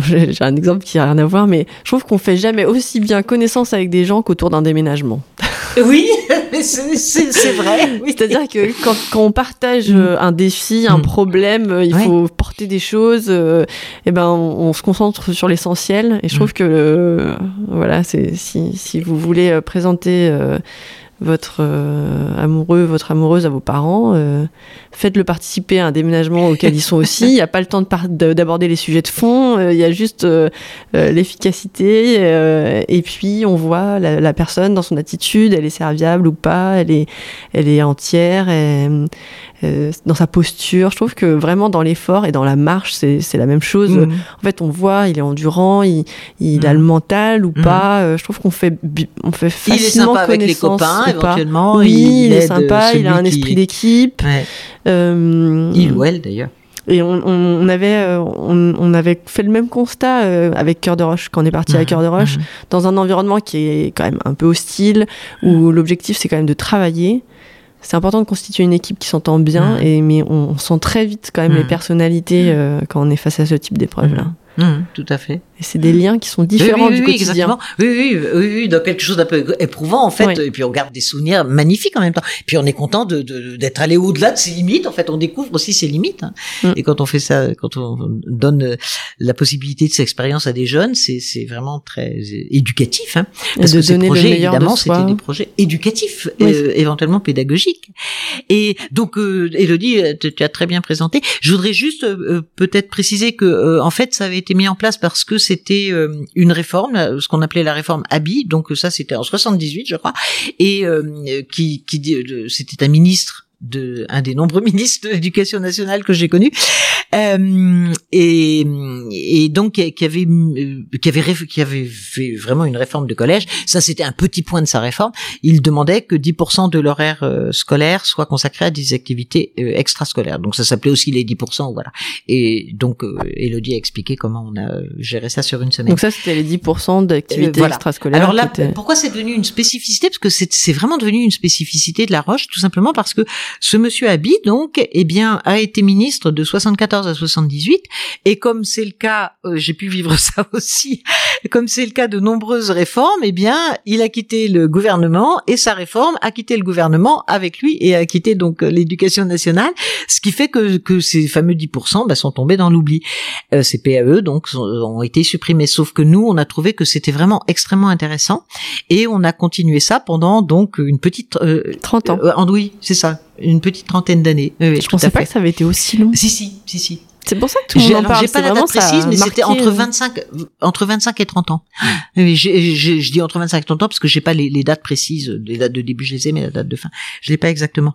J'ai un exemple qui a rien à voir, mais je trouve qu'on fait jamais aussi bien connaissance avec des gens qu'autour d'un déménagement. Oui, c'est vrai. Oui. C'est-à-dire que quand, quand on partage Mm. euh, un défi, un Mm. problème, euh, il Ouais. faut porter des choses, euh, et ben on, on se concentre sur l'essentiel. Et je trouve Mm. que voilà, c'est si, si vous voulez présenter euh, votre euh, amoureux, votre amoureuse à vos parents, euh, faites-le participer à un déménagement auquel ils sont aussi. Il n'y a pas le temps d'aborder les sujets de fond. euh, Il y a juste l'efficacité. et puis on voit la, la personne dans son attitude. Elle est serviable ou pas. Elle est, elle est entière. elle- euh, dans sa posture. Je trouve que vraiment dans l'effort et dans la marche, c'est c'est la même chose. Mhm. En fait, on voit, il est endurant, il, il a le mental ou Mhm. pas. Euh, je trouve qu'on fait, on fait Il est facilement sympa avec les copains, éventuellement. Oui, il, est aide sympa, il a un qui- esprit d'équipe. Ouais. Euh, Il ou elle d'ailleurs. et on, on- on avait, euh, on, on avait fait le même constat euh, avec Cœur de Roche quand on est parti à Cœur de Roche, dans un environnement qui est quand même un peu hostile, où l'objectif c'est quand même de travailler. C'est important de constituer une équipe qui s'entend bien, Mhm. et, mais on, on sent très vite quand même les Mhm. personnalités euh, quand on est face à ce type d'épreuve-là. Mhm, tout à fait. Et c'est des liens qui sont différents oui, du oui, quotidien. Exactement. Oui, oui, oui, oui, dans quelque chose d'un peu éprouvant en fait. Oui. Et puis on garde des souvenirs magnifiques en même temps. Puis on est content de de- d'être allé au-delà de ses limites. En fait, on découvre aussi ses limites. hein. Mm. Et quand on fait ça, quand on donne la possibilité de cette expérience à des jeunes, c'est c'est vraiment très éducatif. Hein. Et Parce de que ces projets, de évidemment, soi. c'était des projets éducatifs, Oui. euh, éventuellement pédagogiques. Et donc, euh, Elodie, tu tu as très bien présenté. Je voudrais juste euh, euh, peut-être préciser que, euh, en fait, ça avait été mis en place parce que c'était euh, une réforme, là, ce qu'on appelait la réforme Abi. Donc ça, c'était en 78, je crois, et euh, qui, qui euh, c'était un ministre de un des nombreux ministres de l'éducation nationale que j'ai connu euh, et, et donc qui avait euh, qui avait réf- qui avait fait vraiment une réforme de collège. Ça c'était un petit point de sa réforme. Il demandait que 10% de l'horaire euh, scolaire soit consacré à des activités euh, extrascolaires. Donc ça s'appelait aussi les 10% voilà. Et donc euh, Elodie a expliqué comment on a géré ça sur une semaine. Donc ça, c'était les 10% d'activités Euh, voilà. extrascolaires. alors là, étaient- pourquoi c'est devenu une spécificité? Parce que c'est c'est vraiment devenu une spécificité de La Roche, tout simplement parce que ce monsieur Abi, donc, eh bien, a été ministre de 74 à 78, et comme c'est le cas, euh, j'ai pu vivre ça aussi, comme c'est le cas de nombreuses réformes, eh bien, il a quitté le gouvernement et sa réforme a quitté le gouvernement avec lui et a quitté donc euh, l'éducation nationale, ce qui fait que, que ces fameux 10% bah, sont tombés dans l'oubli. Euh, ces PAE donc sont- ont été supprimés, sauf que nous, on a trouvé que c'était vraiment extrêmement intéressant et on a continué ça pendant donc une petite euh, 30 ans. euh, oui, c'est ça, une petite trentaine d'années. Oui, je pensais pas fait. que ça avait été aussi long. Si si, si si. C'est pour ça que tout le monde en parle. j'ai pas la date précise, mais c'était entre euh, 25 entre 25 et 30 ans. Je dis entre 25 et 30 ans parce que j'ai pas les, les dates précises, les dates de début je les ai, mais la date de fin je l'ai pas exactement.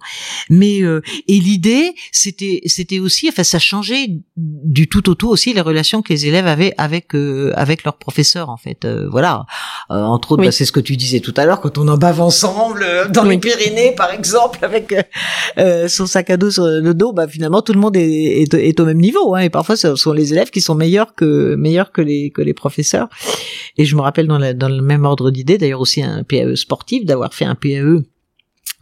Mais euh, et l'idée c'était c'était aussi, enfin ça changeait du tout au tout aussi les relations que les élèves avaient avec euh, avec leurs professeurs en fait. Euh, voilà, Euh, entre autres, Oui. bah, c'est ce que tu disais tout à l'heure quand on en bave ensemble euh, dans Oui. les Pyrénées par exemple avec euh, son sac à dos sur le dos, bah finalement tout le monde est, est, est au même niveau. Hein, et parfois ce sont les élèves qui sont meilleurs que meilleurs que les que les professeurs. Et je me rappelle dans, la, dans le même ordre d'idée, d'ailleurs aussi un PAE sportif, d'avoir fait un PAE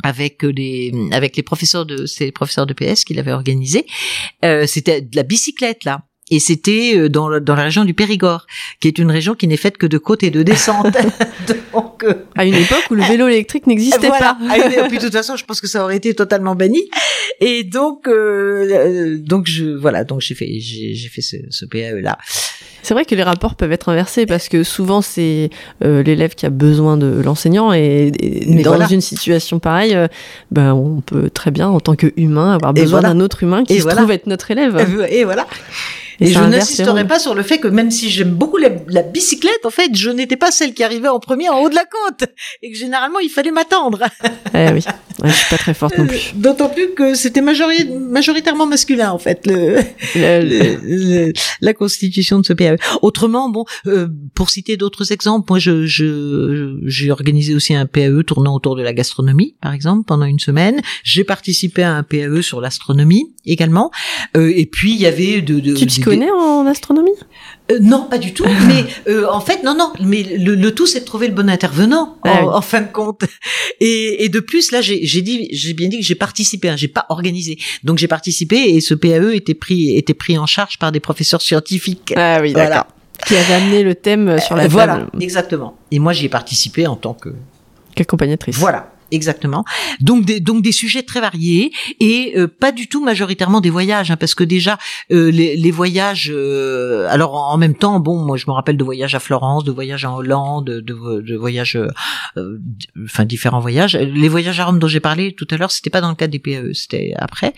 avec les avec les professeurs de ces professeurs de PS qu'il avait organisé. Euh, C'était de la bicyclette là. Et c'était euh, dans, dans la région du Périgord, qui est une région qui n'est faite que de côtes et de descentes. À une époque où le vélo électrique n'existait voilà. pas. Et puis, de toute façon, je pense que ça aurait été totalement banni. Et donc, euh, euh, donc je, voilà, donc j'ai fait, j'ai, fait ce, ce PAE là. C'est vrai que les rapports peuvent être inversés parce que souvent c'est euh, l'élève qui a besoin de l'enseignant et, et Mais dans voilà. une situation pareille, euh, ben on peut très bien en tant qu'humain avoir besoin voilà. d'un autre humain qui Et se voilà. trouve être notre élève. Et voilà. Et je n'insisterai pas sur le fait que même si j'aime beaucoup la, la bicyclette, en fait, je n'étais pas celle qui arrivait en premier en haut de la côte. Et que généralement, il fallait m'attendre. Eh oui, Ouais, je suis pas très forte non plus. Euh, D'autant plus que c'était majori- majoritairement masculin, en fait, le, la constitution de ce PAE. Autrement, bon, euh, pour citer d'autres exemples, moi, je, j'ai organisé aussi un PAE tournant autour de la gastronomie, par exemple, pendant une semaine. J'ai participé à un PAE sur l'astronomie également. Euh, et puis, il y avait de, de Tu t'y des- connais en astronomie? Euh, non, pas du tout. Mais en fait, non, non. Mais le, le tout, c'est de trouver le bon intervenant en, Ah oui. en fin de compte. Et, et de plus, là, j'ai j'ai dit, j'ai bien dit que j'ai participé. Hein, j'ai pas organisé. Donc j'ai participé et ce PAE était pris était pris en charge par des professeurs scientifiques. Ah oui, Voilà. d'accord. Qui avait amené le thème sur la Euh, voilà, table exactement. Et moi, j'y ai participé en tant que qu'accompagnatrice. voilà. Exactement. Donc des, donc des sujets très variés et euh, pas du tout majoritairement des voyages, hein, parce que déjà euh, les, les voyages. euh, alors en, même temps, bon, moi je me rappelle de voyages à Florence, de voyages en Hollande, de, de, voyages, euh, euh, enfin différents voyages. Les voyages à Rome dont j'ai parlé tout à l'heure, c'était pas dans le cadre des PAE, c'était après.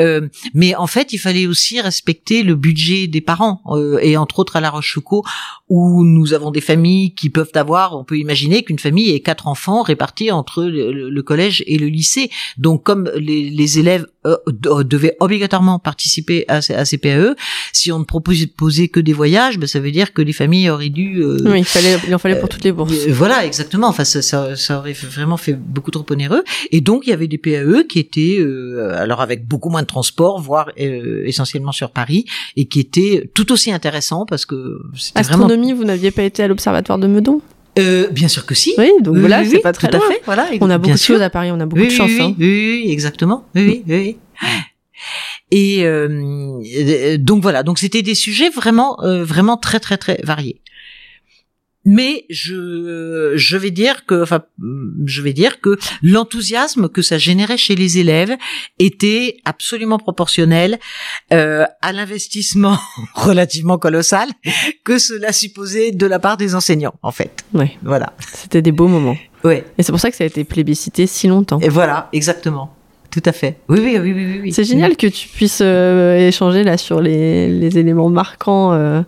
Euh, mais en fait, il fallait aussi respecter le budget des parents et entre autres à La Rochefoucauld où nous avons des familles qui peuvent avoir, on peut imaginer qu'une famille ait quatre enfants répartis entre le- le collège et le lycée. Donc comme les, les élèves euh, de- devaient obligatoirement participer à, ces- à ces PAE, si on ne proposait que des voyages, ben, ça veut dire que les familles auraient dû... euh, Oui, il, fallait, il en fallait pour toutes les bourses. euh, Voilà, exactement. Enfin, ça, ça, ça aurait vraiment fait beaucoup trop onéreux. Et donc, il y avait des PAE qui étaient, euh, alors avec beaucoup moins de transport, voire euh, essentiellement sur Paris, et qui étaient tout aussi intéressants parce que vraiment. Astronomie, vous n'aviez pas été à l'observatoire de Meudon? Euh, bien sûr que si. Oui, donc Oui, voilà, oui, c'est oui, pas très tout à loin. fait. Voilà, On a beaucoup de choses à Paris, on a beaucoup de chance. oui, hein. oui, exactement. Oui, oui, oui. oui. Et euh, donc voilà, donc c'était des sujets vraiment, euh, vraiment très très très variés. Mais je je vais dire que enfin je vais dire que l'enthousiasme que ça générait chez les élèves était absolument proportionnel euh, à l'investissement relativement colossal que cela supposait de la part des enseignants en fait. Ouais. Voilà. C'était des beaux moments. Ouais. Et c'est pour ça que ça a été plébiscité si longtemps. Et voilà, exactement. Tout à fait. Oui, oui, oui, oui, oui. C'est génial que tu puisses euh, échanger là sur les, les éléments marquants euh,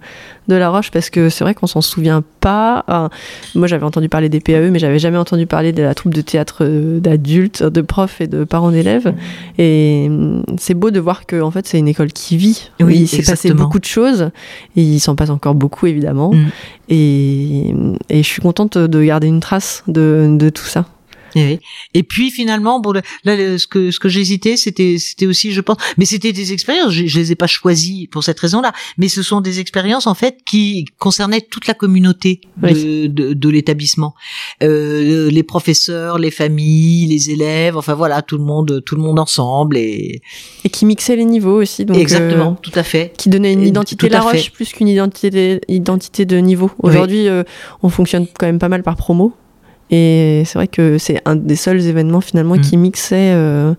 de La Roche parce que c'est vrai qu'on s'en souvient pas. Enfin, moi, j'avais entendu parler des PAE, mais j'avais jamais entendu parler de la troupe de théâtre euh, d'adultes, de profs et de parents d'élèves. Et hum, c'est beau de voir que en fait, c'est une école qui vit. Oui, il s'est passé beaucoup de choses et il s'en passe encore beaucoup évidemment. Mm. Et, et je suis contente de garder une trace de, de tout ça. Et, oui. Et puis finalement, bon, là, ce que ce que j'hésitais, c'était c'était aussi, je pense, mais c'était des expériences. Je, je les ai pas choisies pour cette raison-là, mais ce sont des expériences en fait qui concernaient toute la communauté de, de, de l'établissement, euh, les professeurs, les familles, les élèves, enfin voilà, tout le monde, tout le monde ensemble et Et qui mixait les niveaux aussi. Donc, exactement, euh, tout à fait. qui donnait une identité tout La Roche plus qu'une identité, identité de niveau. Aujourd'hui, euh, on fonctionne quand même pas mal par promo. Et c'est vrai que c'est un des seuls événements finalement Mm. qui mixait euh,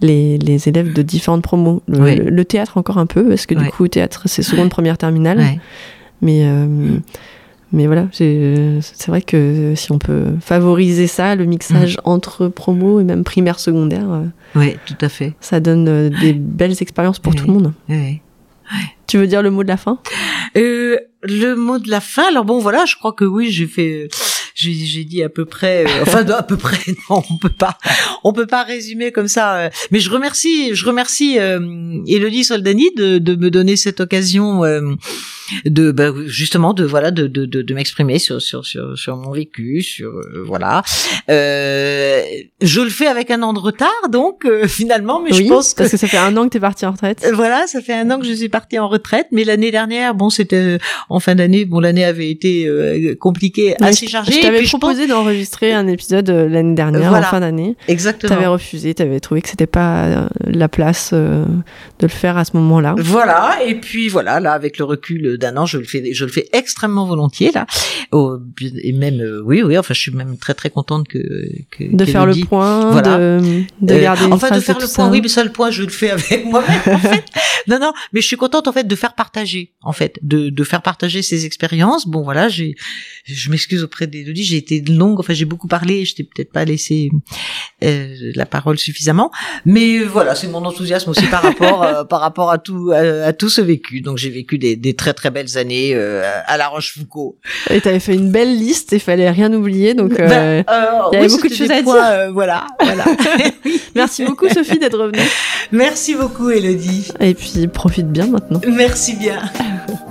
les, les élèves de différentes promos. Le, Ouais. le- le théâtre encore un peu, parce que du coup, théâtre, c'est seconde, première, terminale. Ouais. Mais, euh, mais voilà, c'est vrai que si on peut favoriser ça, le mixage Mm. entre promos et même primaire, secondaire, euh, Ouais, tout à fait. ça donne des belles expériences pour Oui. tout le monde. Tu veux dire le mot de la fin? Euh, le mot de la fin? Alors bon, voilà, je crois que oui, j'ai fait, j'ai, j'ai dit à peu près, euh, enfin à peu près. Non, on peut pas, on peut pas résumer comme ça. euh. mais je remercie, je remercie euh, Elodie Soldani de, de me donner cette occasion euh, de, bah, justement, de voilà, de, de, de, de m'exprimer sur, sur, sur, sur mon vécu, sur euh, voilà. Euh, je le fais avec un an de retard, donc euh, finalement, mais oui, je pense que parce que ça fait un an que t'es parti en retraite. Voilà, ça fait un an que je suis partie en retraite, mais l'année dernière, bon, c'était en fin d'année, bon, l'année avait été euh, compliquée, assez chargée. Pense- proposé d'enregistrer un épisode euh, l'année dernière, Voilà. en fin d'année. Exactement. T'avais refusé, t'avais trouvé que c'était pas euh, la place euh, de le faire à ce moment-là. Voilà, et puis voilà, là, avec le recul d'un an, je le fais, je le fais extrêmement volontiers là, Oh, et même, euh, oui, oui, enfin, je suis même très très contente que, que De faire le point, Voilà. de, de Euh, garder enfin de faire le point ça. oui mais ça le point je le fais avec moi-même en fait non non mais je suis contente en fait de faire partager en fait de, de faire partager ces expériences bon voilà j'ai je m'excuse auprès j'ai été longue enfin j'ai beaucoup parlé je t'ai peut-être pas laissé euh, la parole suffisamment. Mais voilà c'est mon enthousiasme aussi par rapport euh, par rapport à tout à, à tout ce vécu. Donc j'ai vécu des, des très très belles années euh, à La Rochefoucauld. Et t'avais fait une belle liste, il fallait rien oublier, donc euh, Ben, euh, il y avait oui, beaucoup de choses à points, dire. euh, voilà voilà. Merci beaucoup Sophie d'être revenue. merci beaucoup Elodie. Et puis profite bien maintenant. merci bien